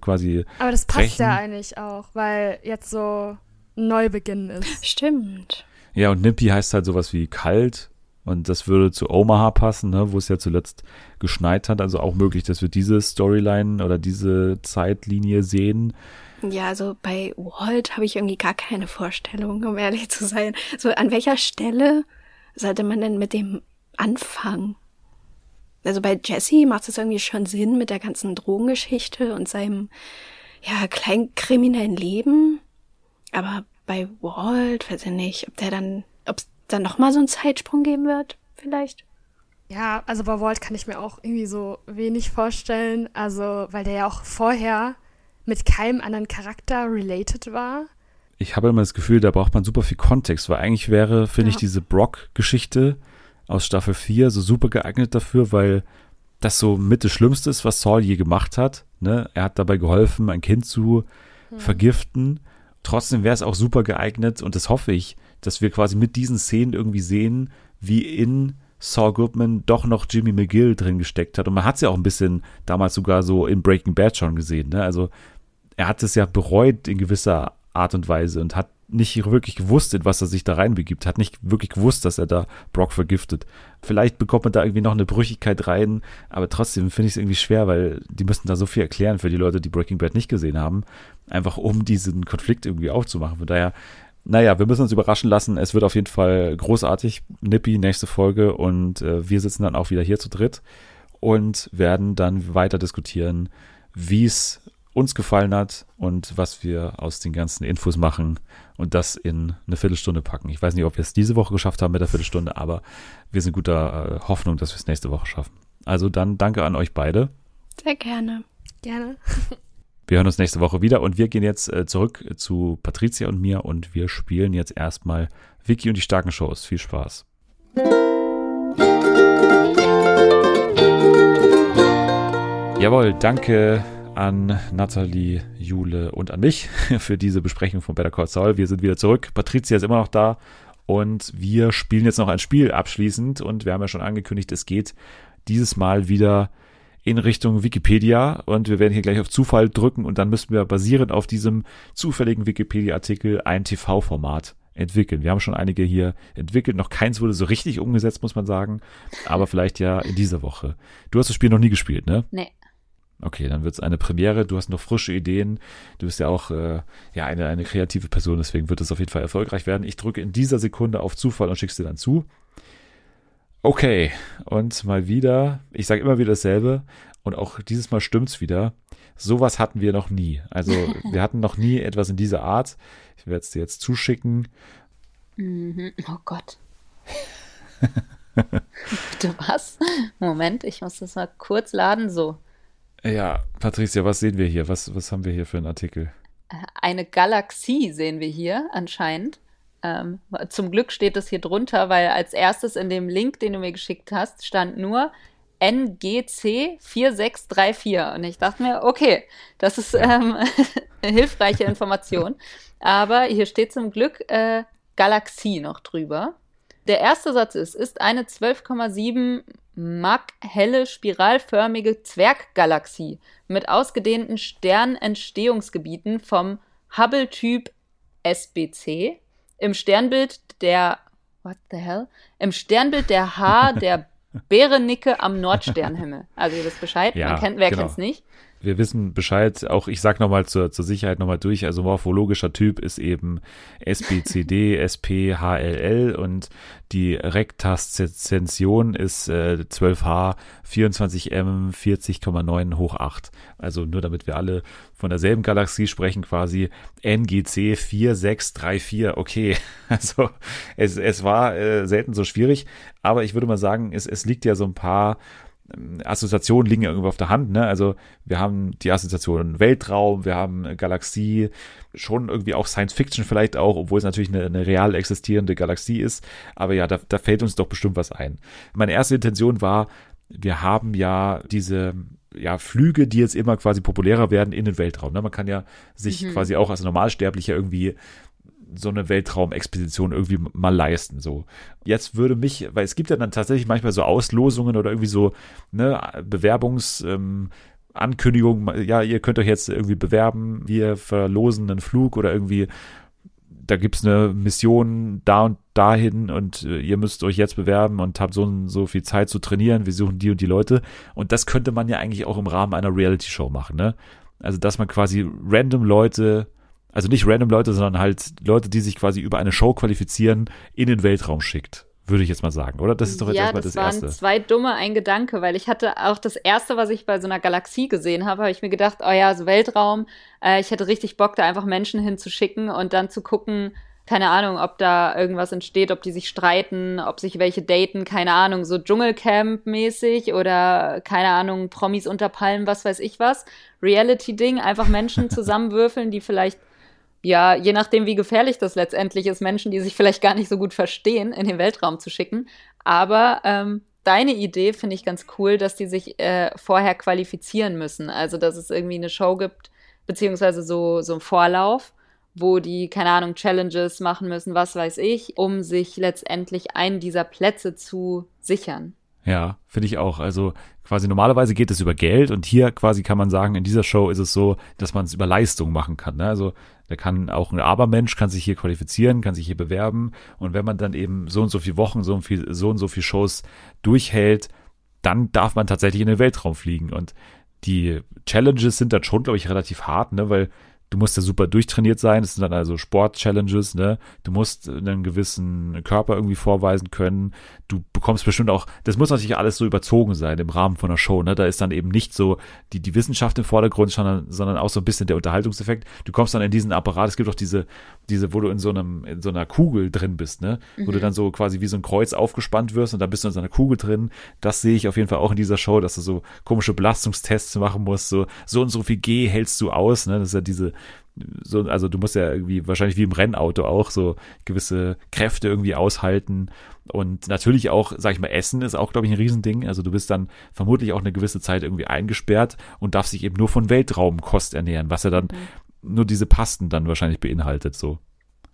quasi. Aber das passt brechen. ja eigentlich auch, weil jetzt so ein Neubeginn ist. Stimmt. Ja, und Nippy heißt halt sowas wie kalt. Und das würde zu Omaha passen, ne, wo es ja zuletzt geschneit hat. Also auch möglich, dass wir diese Storyline oder diese Zeitlinie sehen. Ja, also bei Walt habe ich irgendwie gar keine Vorstellung, um ehrlich zu sein. So, an welcher Stelle sollte man denn mit dem anfangen? Also bei Jesse macht es irgendwie schon Sinn mit der ganzen Drogengeschichte und seinem, ja, kleinkriminellen Leben. Aber bei Walt weiß ich nicht, ob der dann, ob es dann nochmal so einen Zeitsprung geben wird, vielleicht. Ja, also bei Walt kann ich mir auch irgendwie so wenig vorstellen. Also, weil der ja auch vorher mit keinem anderen Charakter related war. ich habe immer das Gefühl, da braucht man super viel Kontext, weil eigentlich wäre, finde Ja. ich, diese Brock-Geschichte aus Staffel 4 so super geeignet dafür, weil das so mit das Schlimmste ist, was Saul je gemacht hat. Ne? Er hat dabei geholfen, ein Kind zu vergiften. Trotzdem wäre es auch super geeignet und das hoffe ich, dass wir quasi mit diesen Szenen irgendwie sehen, wie in Saul Goodman doch noch Jimmy McGill drin gesteckt hat. Und man hat es ja auch ein bisschen damals sogar so in Breaking Bad schon gesehen. Ne? Also er hat es ja bereut in gewisser Art und Weise und hat nicht wirklich gewusst, in was er sich da reinbegibt, hat nicht wirklich gewusst, dass er da Brock vergiftet. Vielleicht bekommt man da irgendwie noch eine Brüchigkeit rein, aber trotzdem finde ich es irgendwie schwer, weil die müssen da so viel erklären für die Leute, die Breaking Bad nicht gesehen haben, einfach um diesen Konflikt irgendwie aufzumachen. Von daher, naja, wir müssen uns überraschen lassen. Es wird auf jeden Fall großartig. Nippi, nächste Folge und äh, wir sitzen dann auch wieder hier zu dritt und werden dann weiter diskutieren, wie es uns gefallen hat und was wir aus den ganzen Infos machen und das in eine Viertelstunde packen. Ich weiß nicht, ob wir es diese Woche geschafft haben mit der Viertelstunde, aber wir sind guter äh, Hoffnung, dass wir es nächste Woche schaffen. Also dann danke an euch beide. Sehr gerne. Gerne. Wir hören uns nächste Woche wieder und wir gehen jetzt äh, zurück zu Patricia und mir und wir spielen jetzt erstmal Vicky und die starken Shows. Viel Spaß. Jawohl, danke an Nathalie, Jule und an mich für diese Besprechung von Better Call Saul. Wir sind wieder zurück. Patricia ist immer noch da und wir spielen jetzt noch ein Spiel abschließend und wir haben ja schon angekündigt, es geht dieses Mal wieder in Richtung Wikipedia und wir werden hier gleich auf Zufall drücken und dann müssen wir basierend auf diesem zufälligen Wikipedia-Artikel ein TV-Format entwickeln. Wir haben schon einige hier entwickelt, noch keins wurde so richtig umgesetzt, muss man sagen, aber vielleicht ja in dieser Woche. Du hast das Spiel noch nie gespielt, ne? Nee. Okay, dann wird es eine Premiere. Du hast noch frische Ideen. Du bist ja auch äh, ja eine, eine kreative Person, deswegen wird es auf jeden Fall erfolgreich werden. Ich drücke in dieser Sekunde auf Zufall und schick's dir dann zu. Okay, und mal wieder, ich sage immer wieder dasselbe und auch dieses Mal stimmt's wieder. Sowas hatten wir noch nie. Also wir hatten noch nie etwas in dieser Art. Ich werde es dir jetzt zuschicken. Mhm. Oh Gott. Bitte was? Moment, ich muss das mal kurz laden. So. Ja, Patricia, was sehen wir hier? Was, was haben wir hier für einen Artikel? Äh, Eine Galaxie sehen wir hier anscheinend. Ähm, zum Glück steht das hier drunter, weil als erstes in dem Link, den du mir geschickt hast, stand nur NGC 4634. Und ich dachte mir, okay, das ist ähm, hilfreiche Information. Aber hier steht zum Glück äh, Galaxie noch drüber. Der erste Satz ist, ist eine 12,7 Mach helle spiralförmige Zwerggalaxie mit ausgedehnten Sternentstehungsgebieten vom Hubble-Typ SBC im Sternbild der what the hell? Im Sternbild der H der Berenicke am Nordsternhimmel. Also ihr wisst Bescheid, Ja, man kennt, wer genau. kennt's nicht? Wir wissen Bescheid. Auch ich sag nochmal zur, zur Sicherheit nochmal durch. Also morphologischer Typ ist eben SBCD, SPHLL und die Rektaszension ist äh, 12H, 24M, 40,9 hoch 8. Also nur damit wir alle von derselben Galaxie sprechen, quasi NGC 4634. Okay, also es, es war äh, selten so schwierig, aber ich würde mal sagen, es, es liegt ja so ein paar Assoziationen liegen ja irgendwo auf der Hand, ne? Also wir haben die Assoziation Weltraum, wir haben Galaxie, schon irgendwie auch Science Fiction vielleicht auch, obwohl es natürlich eine, eine real existierende Galaxie ist. Aber ja, da, da fällt uns doch bestimmt was ein. Meine erste Intention war, wir haben ja diese ja, Flüge, die jetzt immer quasi populärer werden in den Weltraum. Ne? Man kann ja sich quasi auch als Normalsterblicher irgendwie so eine Weltraumexpedition irgendwie mal leisten. So. Jetzt würde mich, weil es gibt ja dann tatsächlich manchmal so Auslosungen oder irgendwie so ne, Bewerbungs. Ähm, Ankündigung, ja, ihr könnt euch jetzt irgendwie bewerben, wir verlosen einen Flug oder irgendwie, da gibt's eine Mission da und dahin und äh, ihr müsst euch jetzt bewerben und habt so, so viel Zeit zu trainieren, wir suchen die und die Leute. Und das könnte man ja eigentlich auch im Rahmen einer Reality-Show machen, ne? Also, dass man quasi random Leute also nicht random Leute, sondern halt Leute, die sich quasi über eine Show qualifizieren, in den Weltraum schickt. Würde ich jetzt mal sagen, oder? Das ist doch jetzt ja, erstmal das, das, waren Erste. zwei dumme ein Gedanke, weil ich hatte auch das erste, was ich bei so einer Galaxie gesehen habe, habe ich mir gedacht, oh ja, so Weltraum, äh, ich hätte richtig Bock, da einfach Menschen hinzuschicken und dann zu gucken, keine Ahnung, ob da irgendwas entsteht, ob die sich streiten, ob sich welche daten, keine Ahnung, so Dschungelcamp-mäßig oder keine Ahnung, Promis unter Palmen, was weiß ich was. Reality-Ding, einfach Menschen zusammenwürfeln, die vielleicht ja, je nachdem, wie gefährlich das letztendlich ist, Menschen, die sich vielleicht gar nicht so gut verstehen, in den Weltraum zu schicken. Aber ähm, deine Idee finde ich ganz cool, dass die sich äh, vorher qualifizieren müssen. Also, dass es irgendwie eine Show gibt, beziehungsweise so, so ein Vorlauf, wo die, keine Ahnung, Challenges machen müssen, was weiß ich, um sich letztendlich einen dieser Plätze zu sichern. Ja, finde ich auch. Also quasi normalerweise geht es über Geld und hier quasi kann man sagen, in dieser Show ist es so, dass man es über Leistung machen kann. Ne? Also da kann auch ein Abermensch kann sich hier qualifizieren, kann sich hier bewerben und wenn man dann eben so und so viele Wochen, so und, viel, so und so viele Shows durchhält, dann darf man tatsächlich in den Weltraum fliegen und die Challenges sind dann schon, glaube ich, relativ hart, ne, weil Du musst ja super durchtrainiert sein. Das sind dann also Sport-Challenges, ne? Du musst einen gewissen Körper irgendwie vorweisen können. Du bekommst bestimmt auch, das muss natürlich alles so überzogen sein im Rahmen von einer Show, ne? Da ist dann eben nicht so die, die Wissenschaft im Vordergrund, sondern, sondern auch so ein bisschen der Unterhaltungseffekt. Du kommst dann in diesen Apparat. Es gibt auch diese, diese, wo du in so einem, in so einer Kugel drin bist, ne? Mhm. Wo du mhm. dann so quasi wie so ein Kreuz aufgespannt wirst und da bist du in so einer Kugel drin. Das sehe ich auf jeden Fall auch in dieser Show, dass du so komische Belastungstests machen musst. So, so und so viel G hältst du aus, ne? Das ist ja diese, so, also du musst ja irgendwie wahrscheinlich wie im Rennauto auch so gewisse Kräfte irgendwie aushalten und natürlich auch, sag ich mal, Essen ist auch, glaube ich, ein Riesending. Also du bist dann vermutlich auch eine gewisse Zeit irgendwie eingesperrt und darfst dich eben nur von Weltraumkost ernähren, was ja dann mhm. nur diese Pasten dann wahrscheinlich beinhaltet, so.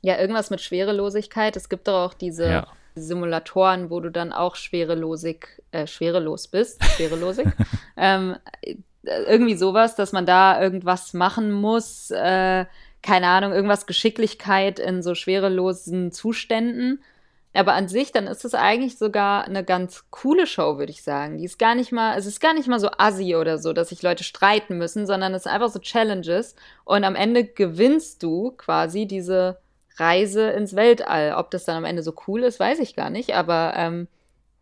Ja, irgendwas mit Schwerelosigkeit. Es gibt doch auch diese ja. Simulatoren, wo du dann auch schwerelosig, äh, schwerelos bist, schwerelosig. ähm, irgendwie sowas, dass man da irgendwas machen muss, äh, keine Ahnung, irgendwas Geschicklichkeit in so schwerelosen Zuständen. Aber an sich, dann ist es eigentlich sogar eine ganz coole Show, würde ich sagen. Die ist gar nicht mal, es ist gar nicht mal so assi oder so, dass sich Leute streiten müssen, sondern es sind einfach so Challenges. Und am Ende gewinnst du quasi diese Reise ins Weltall. Ob das dann am Ende so cool ist, weiß ich gar nicht. Aber ähm,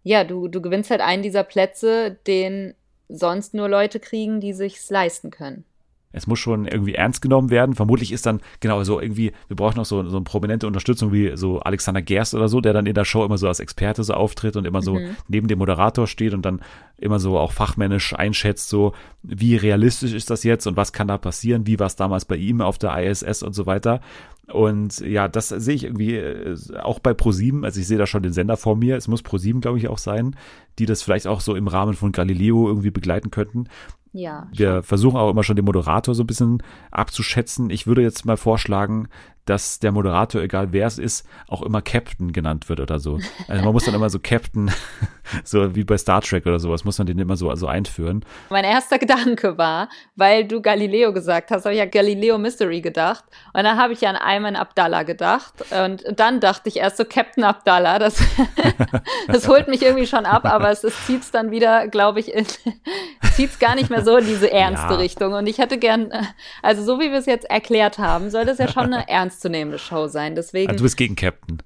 ja, du, du gewinnst halt einen dieser Plätze, den sonst nur Leute kriegen, die sich's leisten können. Es muss schon irgendwie ernst genommen werden. Vermutlich ist dann, genau, so irgendwie, wir brauchen noch so, so eine prominente Unterstützung wie so Alexander Gerst oder so, der dann in der Show immer so als Experte so auftritt und immer so mhm. neben dem Moderator steht und dann immer so auch fachmännisch einschätzt, so wie realistisch ist das jetzt und was kann da passieren, wie war es damals bei ihm auf der ISS und so weiter. Und ja, das sehe ich irgendwie äh, auch bei ProSieben. Also ich sehe da schon den Sender vor mir. Es muss ProSieben, glaube ich, auch sein, die das vielleicht auch so im Rahmen von Galileo irgendwie begleiten könnten. Ja. Wir versuchen auch immer schon den Moderator so ein bisschen abzuschätzen. Ich würde jetzt mal vorschlagen, dass der Moderator, egal wer es ist, auch immer Captain genannt wird oder so. Also man muss dann immer so Captain, so wie bei Star Trek oder sowas, muss man den immer so also einführen. Mein erster Gedanke war, weil du Galileo gesagt hast, habe ich ja Galileo Mystery gedacht. Und dann habe ich ja an Ayman Abdallah gedacht. Und dann dachte ich erst so Captain Abdallah. Das, das holt mich irgendwie schon ab, aber es, es zieht es dann wieder, glaube ich, zieht es gar nicht mehr so in diese ernste ja. Richtung. Und ich hätte gern, also so wie wir es jetzt erklärt haben, soll das ja schon eine ernste ernstzunehmende Show sein. Deswegen. Also du bist gegen Captain.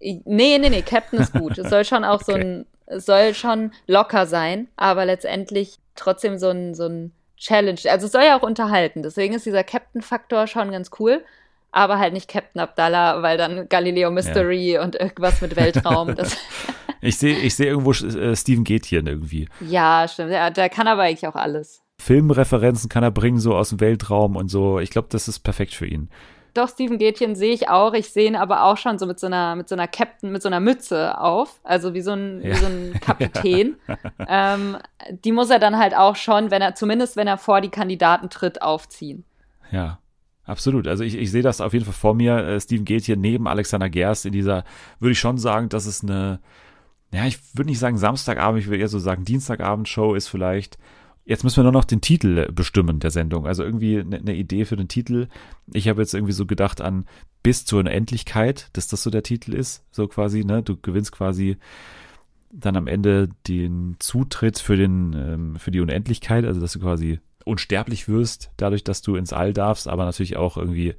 Nee, nee, nee, Captain ist gut. Es soll schon auch okay. so ein, es soll schon locker sein, aber letztendlich trotzdem so ein, so ein Challenge. Also es soll ja auch unterhalten. Deswegen ist dieser Captain-Faktor schon ganz cool. Aber halt nicht Captain Abdallah, weil dann Galileo Mystery ja. und irgendwas mit Weltraum. Das ich sehe ich seh irgendwo äh, Steven Gätjen irgendwie. Ja, stimmt. Der, der kann aber eigentlich auch alles. Filmreferenzen kann er bringen, so aus dem Weltraum und so. Ich glaube, das ist perfekt für ihn. Doch, Steven Gätchen sehe ich auch. Ich sehe ihn aber auch schon so mit so einer, mit so einer Captain, mit so einer Mütze auf. Also wie so ein, ja. wie so ein Kapitän. ähm, die muss er dann halt auch schon, wenn er, zumindest wenn er vor die Kandidaten tritt, aufziehen. Ja. Absolut. Also ich, ich sehe das auf jeden Fall vor mir. Äh, Steven Gätchen neben Alexander Gerst in dieser, würde ich schon sagen, dass es eine, ja, ich würde nicht sagen Samstagabend, ich würde eher so sagen Dienstagabend-Show ist vielleicht. Jetzt müssen wir nur noch den Titel bestimmen der Sendung. Also irgendwie eine, eine Idee für den Titel. Ich habe jetzt irgendwie so gedacht an bis zur Unendlichkeit, dass das so der Titel ist. So quasi, ne? Du gewinnst quasi dann am Ende den Zutritt für den, ähm, für die Unendlichkeit, also dass du quasi unsterblich wirst, dadurch, dass du ins All darfst, aber natürlich auch irgendwie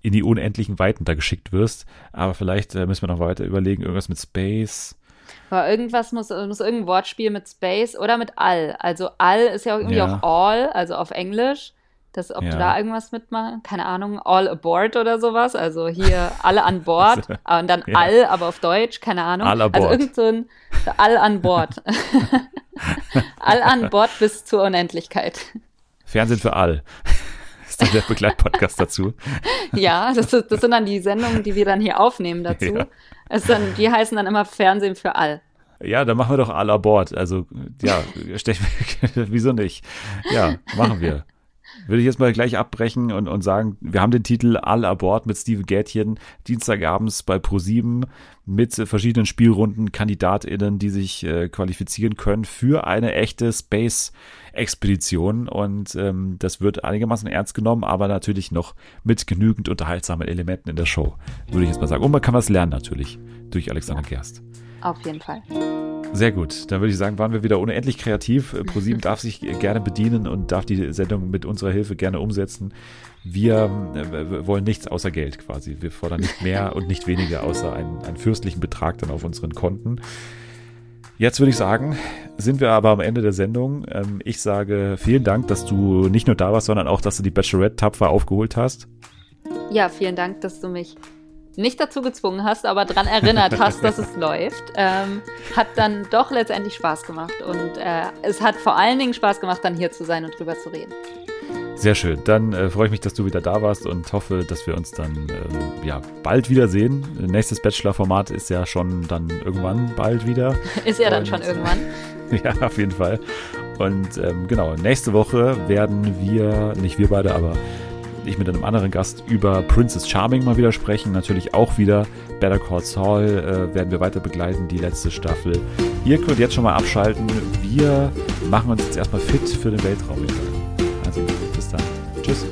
in die unendlichen Weiten da geschickt wirst. Aber vielleicht äh, müssen wir noch weiter überlegen, irgendwas mit Space. Aber irgendwas muss, muss irgendein Wortspiel mit Space oder mit All. Also All ist ja irgendwie ja. auch All, also auf Englisch. Das, ob ja. du da irgendwas mitmachst, keine Ahnung, all aboard oder sowas. Also hier alle an Bord und dann ja. all, aber auf Deutsch, keine Ahnung. All aboard. Also irgend so ein all an Bord. all an Bord bis zur Unendlichkeit. Fernsehen für all. ist dann der Begleitpodcast dazu. Ja, das, das sind dann die Sendungen, die wir dann hier aufnehmen dazu. Ja. Es dann, die heißen dann immer Fernsehen für all. Ja, dann machen wir doch alle Bord. Also, ja, wieso nicht? Ja, machen wir. Würde ich jetzt mal gleich abbrechen und, und sagen, wir haben den Titel All Abort mit Steven Gätchen, Dienstagabends bei Pro7 mit verschiedenen Spielrunden, KandidatInnen, die sich äh, qualifizieren können für eine echte Space-Expedition. Und ähm, das wird einigermaßen ernst genommen, aber natürlich noch mit genügend unterhaltsamen Elementen in der Show, würde ich jetzt mal sagen. Und man kann was lernen natürlich durch Alexander Gerst. Auf jeden Fall. Sehr gut. Dann würde ich sagen, waren wir wieder unendlich kreativ. Äh, ProSieben darf sich gerne bedienen und darf die Sendung mit unserer Hilfe gerne umsetzen. Wir äh, wollen nichts außer Geld quasi. Wir fordern nicht mehr und nicht weniger außer einen, einen fürstlichen Betrag dann auf unseren Konten. Jetzt würde ich sagen, sind wir aber am Ende der Sendung. Ähm, ich sage vielen Dank, dass du nicht nur da warst, sondern auch, dass du die Bachelorette tapfer aufgeholt hast. Ja, vielen Dank, dass du mich nicht dazu gezwungen hast, aber daran erinnert hast, dass es läuft, ähm, hat dann doch letztendlich Spaß gemacht. Und äh, es hat vor allen Dingen Spaß gemacht, dann hier zu sein und drüber zu reden. Sehr schön. Dann äh, freue ich mich, dass du wieder da warst und hoffe, dass wir uns dann ähm, ja, bald wiedersehen. Nächstes Bachelor-Format ist ja schon dann irgendwann bald wieder. Ist ja dann Und- schon irgendwann. Ja, auf jeden Fall. Und ähm, genau, nächste Woche werden wir, nicht wir beide, aber ich mit einem anderen Gast über Princess Charming mal wieder sprechen. Natürlich auch wieder Better Call Saul äh, werden wir weiter begleiten, die letzte Staffel. Ihr könnt jetzt schon mal abschalten. Wir machen uns jetzt erstmal fit für den Weltraum. Also bis dann. Tschüss.